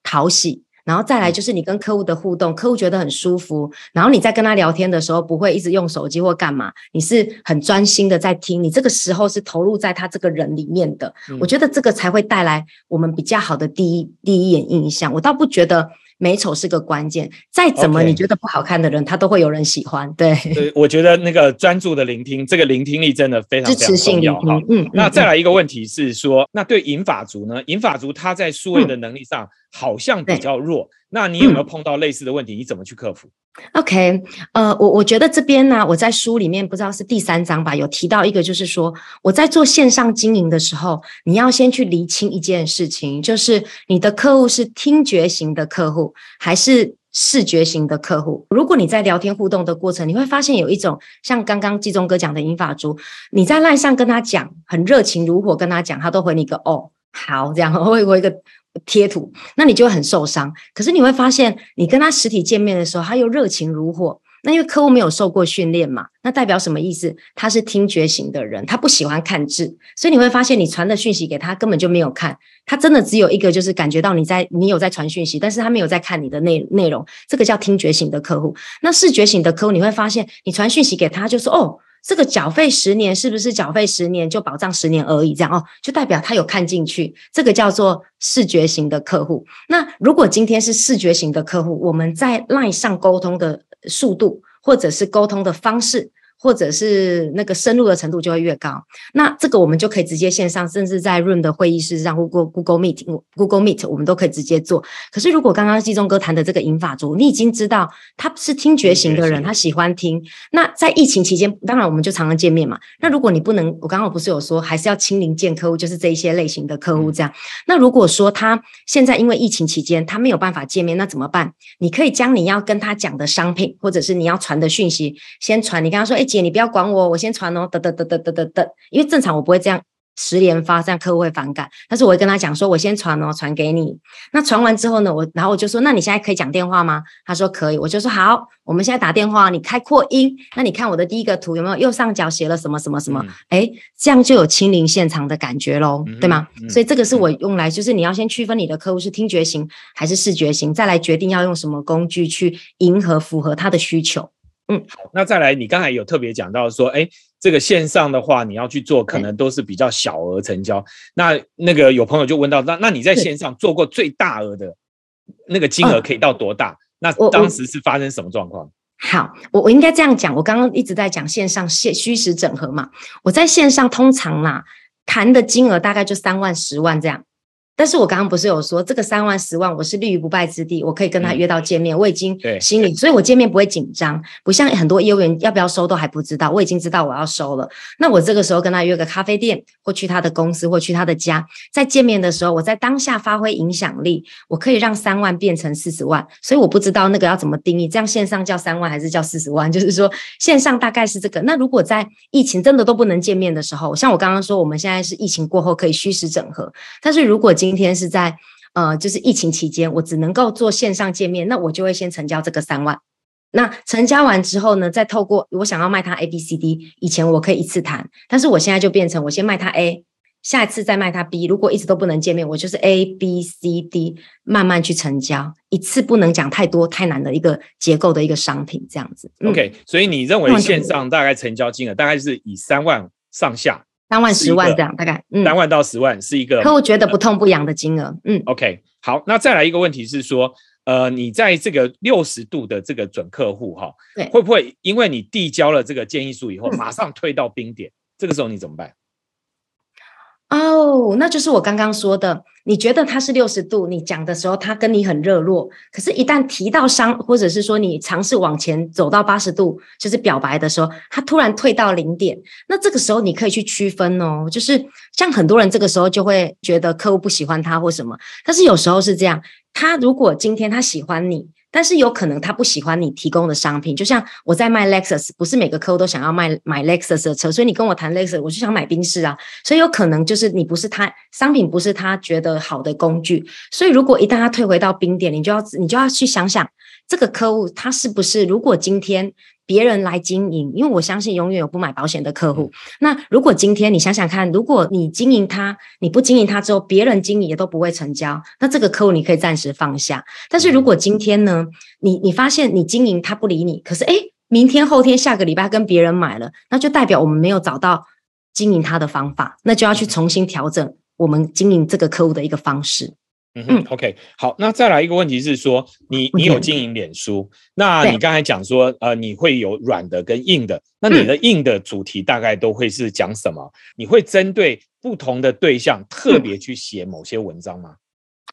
讨喜。然后再来就是你跟客户的互动，客户觉得很舒服。然后你在跟他聊天的时候，不会一直用手机或干嘛，你是很专心的在听。你这个时候是投入在他这个人里面的，我觉得这个才会带来我们比较好的第一第一眼印象。我倒不觉得。美丑是个关键，再怎么你觉得不好看的人，他都会有人喜欢。对，对，我觉得那个专注的聆听，这个聆听力真的非常支持性要。嗯，那再来一个问题是说，那对银发族呢？银发族他在数位的能力上好像比较弱，那你有没有碰到类似的问题？你怎么去克服？OK，呃，我我觉得这边呢，我在书里面不知道是第三章吧，有提到一个，就是说我在做线上经营的时候，你要先去厘清一件事情，就是你的客户是听觉型的客户还是视觉型的客户。如果你在聊天互动的过程，你会发现有一种像刚刚季中哥讲的银发族，你在赖上跟他讲很热情如火，跟他讲，他都回你个哦好这样，会回一个。贴图，那你就很受伤。可是你会发现，你跟他实体见面的时候，他又热情如火。那因为客户没有受过训练嘛，那代表什么意思？他是听觉型的人，他不喜欢看字，所以你会发现，你传的讯息给他根本就没有看，他真的只有一个，就是感觉到你在，你有在传讯息，但是他没有在看你的内内容。这个叫听觉型的客户。那视觉型的客户，你会发现，你传讯息给他，就说哦。这个缴费十年是不是缴费十年就保障十年而已？这样哦，就代表他有看进去。这个叫做视觉型的客户。那如果今天是视觉型的客户，我们在赖上沟通的速度，或者是沟通的方式。或者是那个深入的程度就会越高，那这个我们就可以直接线上，甚至在 Room 的会议室上，Google Google Meet、Google Meet，我们都可以直接做。可是如果刚刚季中哥谈的这个银发族，你已经知道他是听觉型的人，他喜欢听。那在疫情期间，当然我们就常常见面嘛。那如果你不能，我刚刚不是有说，还是要亲临见客户，就是这一些类型的客户这样。那如果说他现在因为疫情期间他没有办法见面，那怎么办？你可以将你要跟他讲的商品，或者是你要传的讯息，先传。你刚刚说，哎。姐，你不要管我，我先传哦，得得得得得得得，因为正常我不会这样十连发，这样客户会反感。但是我会跟他讲说，我先传哦，传给你。那传完之后呢，我然后我就说，那你现在可以讲电话吗？他说可以，我就说好，我们现在打电话，你开扩音。那你看我的第一个图有没有右上角写了什么什么什么？哎，这样就有亲临现场的感觉喽，对吗？所以这个是我用来，就是你要先区分你的客户是听觉型还是视觉型，再来决定要用什么工具去迎合符合他的需求。嗯，好，那再来，你刚才有特别讲到说，哎，这个线上的话，你要去做，可能都是比较小额成交。那那个有朋友就问到，那那你在线上做过最大额的那个金额可以到多大？那当时是发生什么状况？好，我我应该这样讲，我刚刚一直在讲线上线虚实整合嘛。我在线上通常啦谈的金额大概就三万、十万这样。但是我刚刚不是有说这个三万十万我是立于不败之地，我可以跟他约到见面，我已经心里，所以我见面不会紧张，不像很多业务员要不要收都还不知道，我已经知道我要收了。那我这个时候跟他约个咖啡店，或去他的公司，或去他的家，在见面的时候，我在当下发挥影响力，我可以让三万变成四十万。所以我不知道那个要怎么定义，这样线上叫三万还是叫四十万？(laughs) 就是说线上大概是这个。那如果在疫情真的都不能见面的时候，像我刚刚说，我们现在是疫情过后可以虚实整合，但是如果今今天是在呃，就是疫情期间，我只能够做线上见面，那我就会先成交这个三万。那成交完之后呢，再透过我想要卖他 A、B、C、D，以前我可以一次谈，但是我现在就变成我先卖他 A，下一次再卖他 B。如果一直都不能见面，我就是 A、B、C、D 慢慢去成交，一次不能讲太多太难的一个结构的一个商品这样子。OK，所以你认为线上大概成交金额大概是以三万上下？三万、十万这样，大概三万到十万是一个客户觉得不痛不痒的金额。嗯，OK，好，那再来一个问题是说，呃，你在这个六十度的这个准客户哈，对，会不会因为你递交了这个建议书以后，马上推到冰点？这个时候你怎么办？哦，那就是我刚刚说的。你觉得他是六十度，你讲的时候他跟你很热络，可是，一旦提到伤，或者是说你尝试往前走到八十度，就是表白的时候，他突然退到零点，那这个时候你可以去区分哦。就是像很多人这个时候就会觉得客户不喜欢他或什么，但是有时候是这样，他如果今天他喜欢你。但是有可能他不喜欢你提供的商品，就像我在卖 Lexus，不是每个客户都想要卖买 Lexus 的车，所以你跟我谈 Lexus，我就想买宾士啊，所以有可能就是你不是他商品，不是他觉得好的工具，所以如果一旦他退回到冰点，你就要你就要去想想这个客户他是不是，如果今天。别人来经营，因为我相信永远有不买保险的客户。那如果今天你想想看，如果你经营他，你不经营他之后，别人经营也都不会成交，那这个客户你可以暂时放下。但是如果今天呢，你你发现你经营他不理你，可是诶，明天后天下个礼拜跟别人买了，那就代表我们没有找到经营他的方法，那就要去重新调整我们经营这个客户的一个方式。嗯，OK，好，那再来一个问题是说，你你有经营脸书，那你刚才讲说，呃，你会有软的跟硬的，那你的硬的主题大概都会是讲什么？你会针对不同的对象特别去写某些文章吗？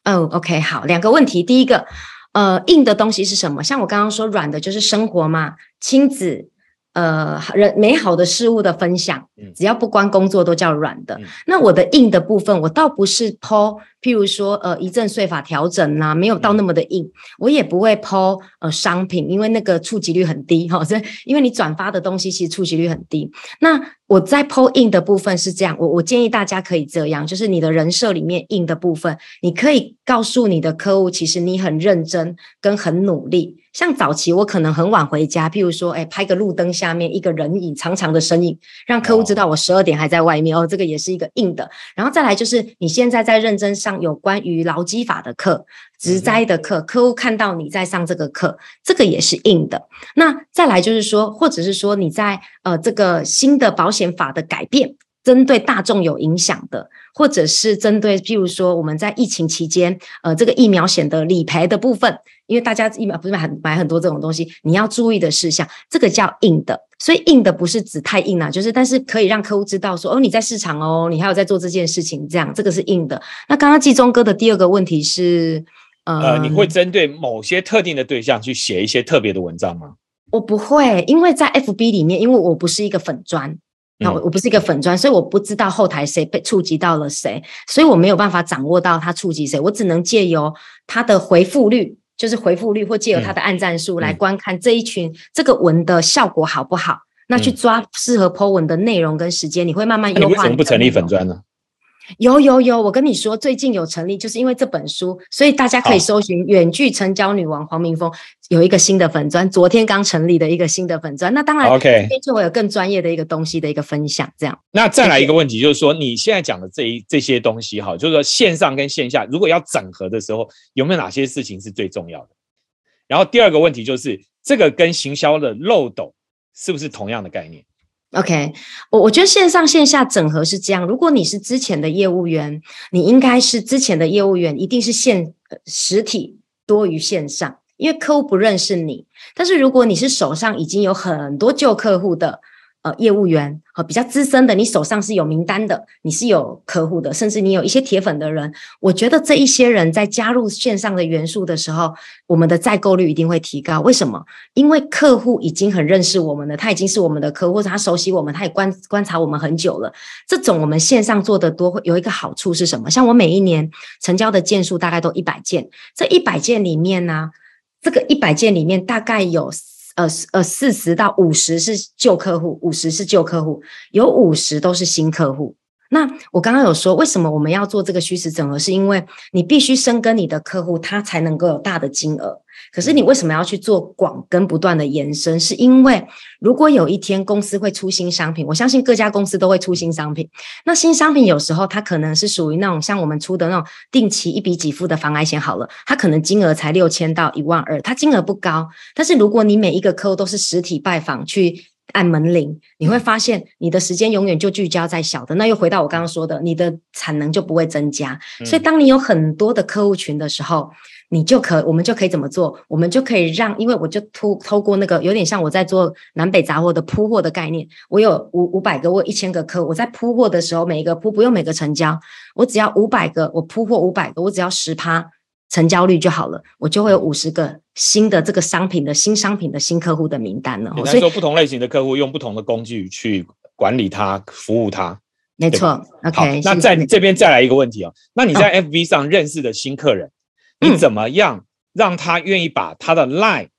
哦，OK，好，两个问题，第一个，呃，硬的东西是什么？像我刚刚说，软的就是生活嘛，亲子。呃，人美好的事物的分享，只要不关工作都叫软的。那我的硬的部分，我倒不是抛，譬如说，呃，一阵税法调整呐，没有到那么的硬。我也不会抛呃商品，因为那个触及率很低哈。这因为你转发的东西其实触及率很低。那我在抛硬的部分是这样，我我建议大家可以这样，就是你的人设里面硬的部分，你可以告诉你的客户，其实你很认真跟很努力。像早期我可能很晚回家，譬如说，哎，拍个路灯下面一个人影长长的身影，让客户知道我十二点还在外面哦，这个也是一个硬的。然后再来就是你现在在认真上有关于劳基法的课、职灾的课，客户看到你在上这个课，这个也是硬的。那再来就是说，或者是说你在呃这个新的保险法的改变。针对大众有影响的，或者是针对，譬如说我们在疫情期间，呃，这个疫苗险的理赔的部分，因为大家疫苗不是买买很多这种东西，你要注意的事项，这个叫硬的。所以硬的不是指太硬了，就是但是可以让客户知道说，哦，你在市场哦，你还有在做这件事情，这样这个是硬的。那刚刚季中哥的第二个问题是，呃，你会针对某些特定的对象去写一些特别的文章吗？我不会，因为在 FB 里面，因为我不是一个粉砖。那我我不是一个粉砖，所以我不知道后台谁被触及到了谁，所以我没有办法掌握到他触及谁，我只能借由他的回复率，就是回复率，或借由他的按赞数来观看这一群这个文的效果好不好，那去抓适合 po 文的内容跟时间，你会慢慢优化。你为什么不成立粉砖呢？有有有，我跟你说，最近有成立，就是因为这本书，所以大家可以搜寻“远距成交女王黄明峰”，有一个新的粉砖，昨天刚成立的一个新的粉砖。那当然 OK 今天就会有更专业的一个东西的一个分享，这样。那再来一个问题，就是说你现在讲的这一这些东西哈，就是说线上跟线下如果要整合的时候，有没有哪些事情是最重要的？然后第二个问题就是这个跟行销的漏斗是不是同样的概念？OK，我我觉得线上线下整合是这样。如果你是之前的业务员，你应该是之前的业务员，一定是线实体多于线上，因为客户不认识你。但是如果你是手上已经有很多旧客户的呃业务员，和比较资深的，你手上是有名单的，你是有客户的，甚至你有一些铁粉的人，我觉得这一些人在加入线上的元素的时候，我们的再购率一定会提高。为什么？因为客户已经很认识我们了，他已经是我们的客户，他熟悉我们，他也观观察我们很久了。这种我们线上做的多，会有一个好处是什么？像我每一年成交的件数大概都一百件，这一百件里面呢、这个一百件里面大概有呃呃四十到五十是旧客户，五十是旧客户，有五十都是新客户。那我刚刚有说，为什么我们要做这个虚实整合？是因为你必须深耕你的客户，他才能够有大的金额。可是你为什么要去做广跟不断的延伸？是因为如果有一天公司会出新商品，我相信各家公司都会出新商品。那新商品有时候它可能是属于那种像我们出的那种定期一笔给付的防癌险，好了，它可能金额才六千到一万二，它金额不高。但是如果你每一个客户都是实体拜访去按门铃，你会发现你的时间永远就聚焦在小的。那又回到我刚刚说的，你的产能就不会增加。所以当你有很多的客户群的时候，你就可，我们就可以怎么做？我们就可以让，因为我就透透过那个有点像我在做南北杂货的铺货的概念，我有五五百个，或一千个客户，我在铺货的时候，每一个铺不用每个成交，我只要五百个，我铺货五百个，我只要十趴成交率就好了，我就会有五十个新的这个商品的新商品的新客户的名单了。所以说，不同类型的客户用不同的工具去管理他、服务它。对没错好，OK，，那在这边再来一个问题哦，那你在 FB 上认识的新客人，你嗯怎么样让他愿意把他的 Line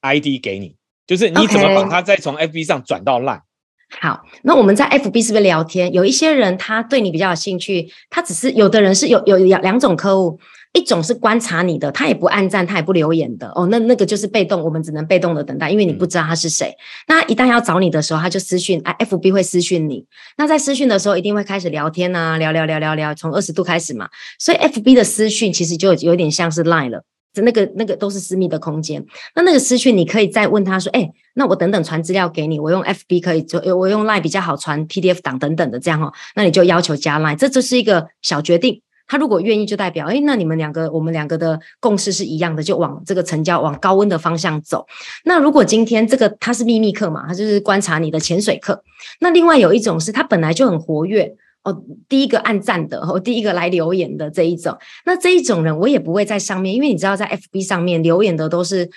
ID 给你？就是你怎么把他再从 FB 上转到 Line？好，那我们在 FB 是不是聊天？有一些人他对你比较有兴趣，他只是有的人是有有两两种客户，一种是观察你的，他也不按赞，他也不留言的哦，那那个就是被动，我们只能被动的等待，因为你不知道他是谁。那一旦要找你的时候，他就私讯，哎，FB 会私讯你。那在私讯的时候，一定会开始聊天啊，聊聊聊聊聊，从二十度开始嘛。所以 FB 的私讯其实就有有点像是 Line 了。那个那个都是私密的空间，那那个私讯你可以再问他说，哎、那我等等传资料给你，我用 FB 可以做，呃我用 Line 比较好传 PDF 档等等的这样哦，那你就要求加 Line，这就是一个小决定。他如果愿意，就代表，哎，那你们两个，我们两个的共识是一样的，就往这个成交往高温的方向走。那如果今天这个他是秘密课嘛，他就是观察你的潜水课。那另外有一种是他本来就很活跃。哦，第一个按赞的，哦，第一个来留言的这一种，那这一种人我也不会在上面，因为你知道，在 FB 上面留言的都是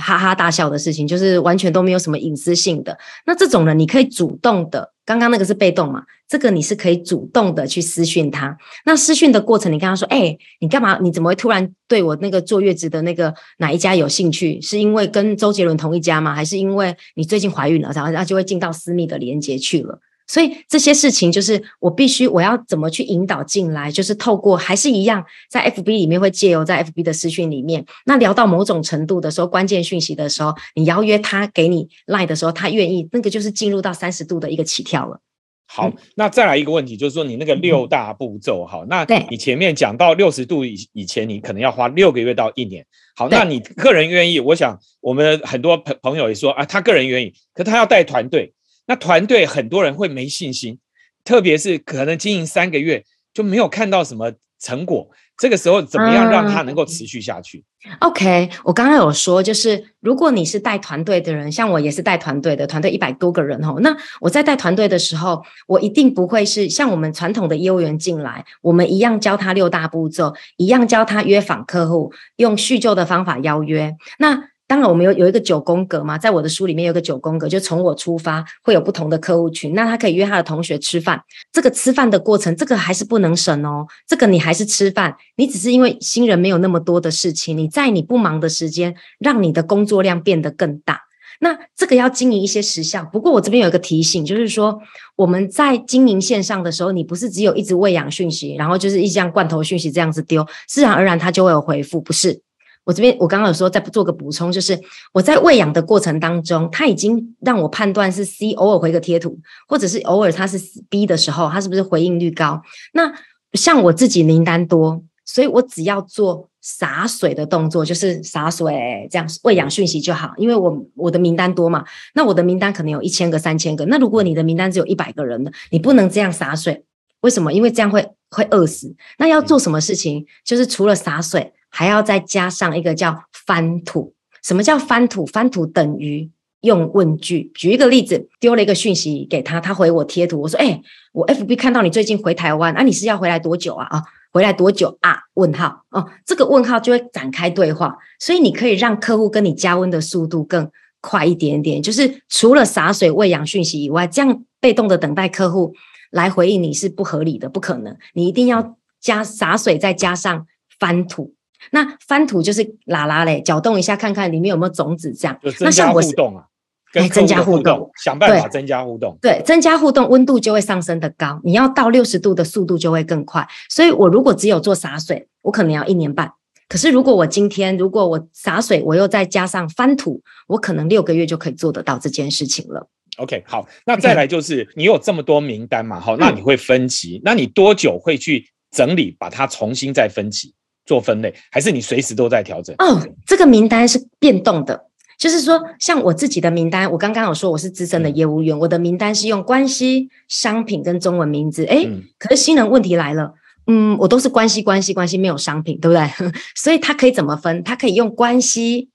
哈哈大笑的事情，就是完全都没有什么隐私性的。那这种人，你可以主动的，刚刚那个是被动嘛，这个你是可以主动的去私讯他。那私讯的过程，你跟他说，哎、你干嘛？你怎么会突然对我那个坐月子的那个哪一家有兴趣？是因为跟周杰伦同一家吗？还是因为你最近怀孕了，然后他就会进到私密的连接去了？所以这些事情就是我必须我要怎么去引导进来，就是透过还是一样在 FB 里面会借由在 FB 的私讯里面，那聊到某种程度的时候，关键讯息的时候，你邀约他给你 line 的时候，他愿意，那个就是进入到三十度的一个起跳了。好，那再来一个问题，就是说你那个六大步骤，好，那你前面讲到六十度以以前，你可能要花六个月到一年。好，那你个人愿意，我想我们很多朋朋友也说啊，他个人愿意，可他要带团队，那团队很多人会没信心，特别是可能经营三个月就没有看到什么成果，这个时候怎么样让它能够持续下去？OK，我刚刚有说，就是如果你是带团队的人，像我也是带团队的，团队一百多个人哦。那我在带团队的时候，我一定不会是像我们传统的业务员进来，我们一样教他六大步骤，一样教他约访客户，用叙旧的方法邀约。那当然，我们有有一个九宫格嘛，在我的书里面有个九宫格，就从我出发，会有不同的客户群。那他可以约他的同学吃饭，这个吃饭的过程，这个还是不能省哦。这个你还是吃饭，你只是因为新人没有那么多的事情，你在你不忙的时间，让你的工作量变得更大。那这个要经营一些时效。不过我这边有一个提醒，就是说我们在经营线上的时候，你不是只有一直喂养讯息，然后就是一像罐头讯息这样子丢，自然而然它就会有回复，不是？我这边我刚刚有说再做个补充，就是我在喂养的过程当中，他已经让我判断是 C 偶尔回个贴图，或者是偶尔他是 B 的时候，他是不是回应率高？那像我自己名单多，所以我只要做洒水的动作，就是洒水这样喂养讯息就好，因为我我的名单多嘛。那我的名单可能有一千个、三千个，那如果你的名单只有一百个人的，你不能这样洒水，为什么？因为这样会会饿死。那要做什么事情？就是除了洒水。还要再加上一个叫翻土。什么叫翻土？翻土等于用问句。举一个例子，丢了一个讯息给他，他回我贴图。我说：“哎，我 FB 看到你最近回台湾，啊，你是要回来多久啊？啊，回来多久啊？问号哦，这个问号就会展开对话，所以你可以让客户跟你加温的速度更快一点点。就是除了洒水喂养讯息以外，这样被动的等待客户来回应你是不合理的，不可能。你一定要加洒水，再加上翻土。那翻土就是拉拉嘞，搅动一下看看里面有没有种子，这样。那像我互动啊，跟增加互动，想办法增加互动。对，增加互动，温度就会上升的高。你要到六十度的速度就会更快。所以我如果只有做洒水，我可能要一年半。可是如果我今天如果我洒水，我又再加上翻土，我可能六个月就可以做得到这件事情了。OK，好，那再来就是你有这么多名单嘛？好，那你会分级？那你多久会去整理，把它重新再分级？做分类，还是你随时都在调整？哦，这个名单是变动的，就是说，像我自己的名单，我刚刚有说我是资深的业务员，我的名单是用关系、商品跟中文名字。哎，可是新人问题来了，嗯，我都是关系、关系、关系，没有商品，对不对？(laughs) 所以它可以怎么分？它可以用关系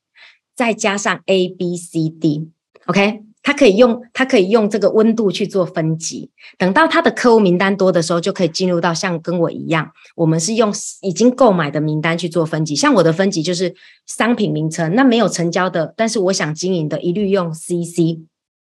再加上 A、B、C、D，OK。他可以用，他可以用这个温度去做分级。等到他的客户名单多的时候，就可以进入到像跟我一样，我们是用已经购买的名单去做分级。像我的分级就是商品名称，那没有成交的，但是我想经营的，一律用 CC。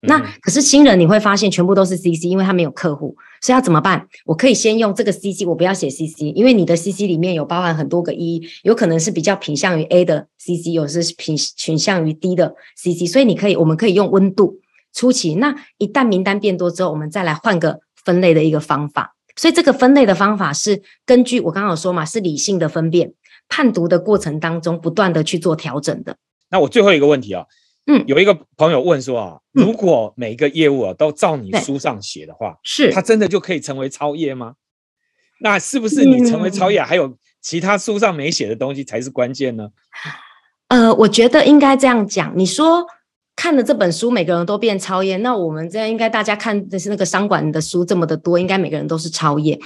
那可是新人你会发现全部都是 CC，因为他没有客户，所以要怎么办？我可以先用这个 CC，我不要写 CC，因为你的 CC 里面有包含很多个一，有可能是比较偏向于 A 的 CC，有时是偏偏向于 D 的 CC，所以你可以，我们可以用温度初期。那一旦名单变多之后，我们再来换个分类的一个方法。所以这个分类的方法是根据我刚刚有说嘛，是理性的分辨判读的过程当中不断的去做调整的。那我最后一个问题啊。嗯，有一个朋友问说啊，如果每一个业务啊都照你书上写的话，是他真的就可以成为超业吗？那是不是你成为超业，还有其他书上没写的东西才是关键呢？呃，我觉得应该这样讲。你说看了这本书，每个人都变超业，那我们这样应该大家看的是那个商管的书这么的多，应该每个人都是超业。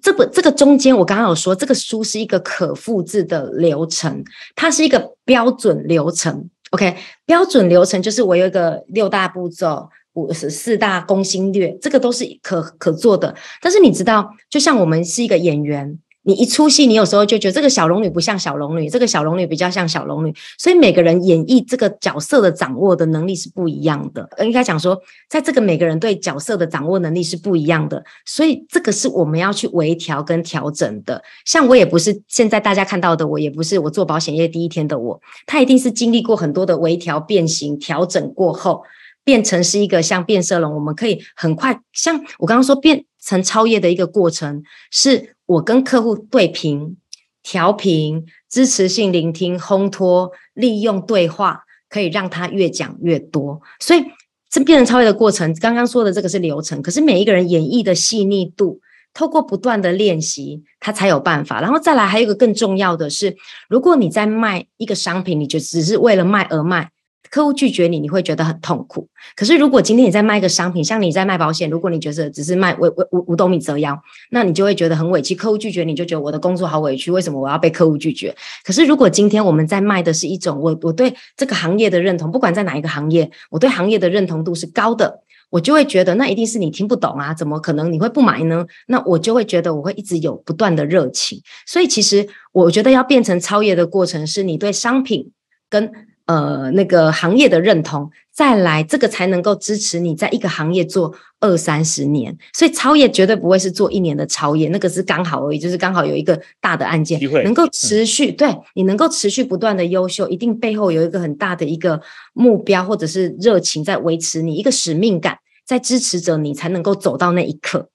这本这个中间，我刚刚有说，这个书是一个可复制的流程，它是一个标准流程。OK，标准流程就是我有一个六大步骤，五十四大攻心略，这个都是可可做的。但是你知道，就像我们是一个演员。你一出戏，你有时候就觉得这个小龙女不像小龙女，这个小龙女比较像小龙女，所以每个人演绎这个角色的掌握的能力是不一样的。应该讲说，在这个每个人对角色的掌握能力是不一样的，所以这个是我们要去微调跟调整的。像我也不是现在大家看到的，我也不是我做保险业第一天的我，他一定是经历过很多的微调、变形、调整过后，变成是一个像变色龙，我们可以很快像我刚刚说变成超越的一个过程是。我跟客户对频、调频、支持性聆听、烘托，利用对话可以让他越讲越多。所以这变成超越的过程，刚刚说的这个是流程。可是每一个人演绎的细腻度，透过不断的练习，他才有办法。然后再来，还有一个更重要的是，如果你在卖一个商品，你就只是为了卖而卖。客户拒绝你，你会觉得很痛苦。可是，如果今天你在卖一个商品，像你在卖保险，如果你觉得只是卖五五五斗米折腰，那你就会觉得很委屈。客户拒绝你就觉得我的工作好委屈，为什么我要被客户拒绝？可是，如果今天我们在卖的是一种我我对这个行业的认同，不管在哪一个行业，我对行业的认同度是高的，我就会觉得那一定是你听不懂啊，怎么可能你会不买呢？那我就会觉得我会一直有不断的热情。所以，其实我觉得要变成超越的过程，是你对商品跟。呃，那个行业的认同，再来这个才能够支持你在一个行业做二三十年。所以超业绝对不会是做一年的超业，那个是刚好而已，就是刚好有一个大的案件能够持续，对你能够持续不断的优秀，一定背后有一个很大的一个目标或者是热情在维持你一个使命感，在支持着你才能够走到那一刻，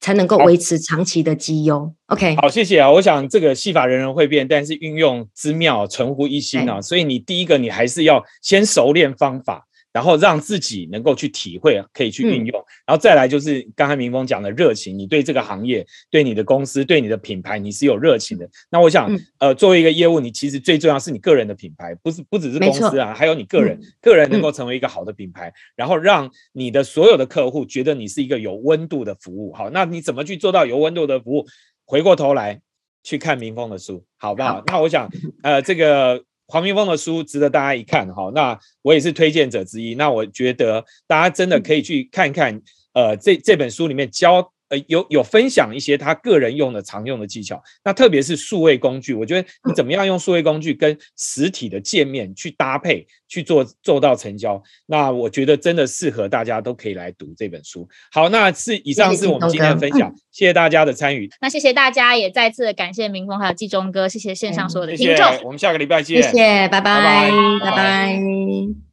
才能够维持长期的绩优。OK，好，谢谢啊！我想这个戏法人人会变，但是运用之妙，存乎一心啊。所以你第一个，你还是要先熟练方法，然后让自己能够去体会，可以去运用，然后再来就是刚才明峰讲的热情，你对这个行业、对你的公司、对你的品牌，你是有热情的。那我想嗯，呃，作为一个业务，你其实最重要是你个人的品牌，不是不只是公司啊，还有你个人嗯，个人能够成为一个好的品牌，然后让你的所有的客户觉得你是一个有温度的服务。好，那你怎么去做到有温度的服务？回过头来去看明峰的书，好不好？好那我想，呃，这个黄明峰的书值得大家一看哈。那我也是推荐者之一。那我觉得大家真的可以去看看，呃，这这本书里面教。呃，有有分享一些他个人用的常用的技巧，那特别是数位工具，我觉得你怎么样用数位工具跟实体的界面去搭配，去做做到成交，那我觉得真的适合大家都可以来读这本书。好，那是以上是我们今天的分享，(laughs) 谢谢大家的参与，那谢谢大家，也再次感谢明峰还有季中哥，谢谢线上所有的谢谢听众。，我们下个礼拜见，谢谢，拜拜，拜拜拜拜。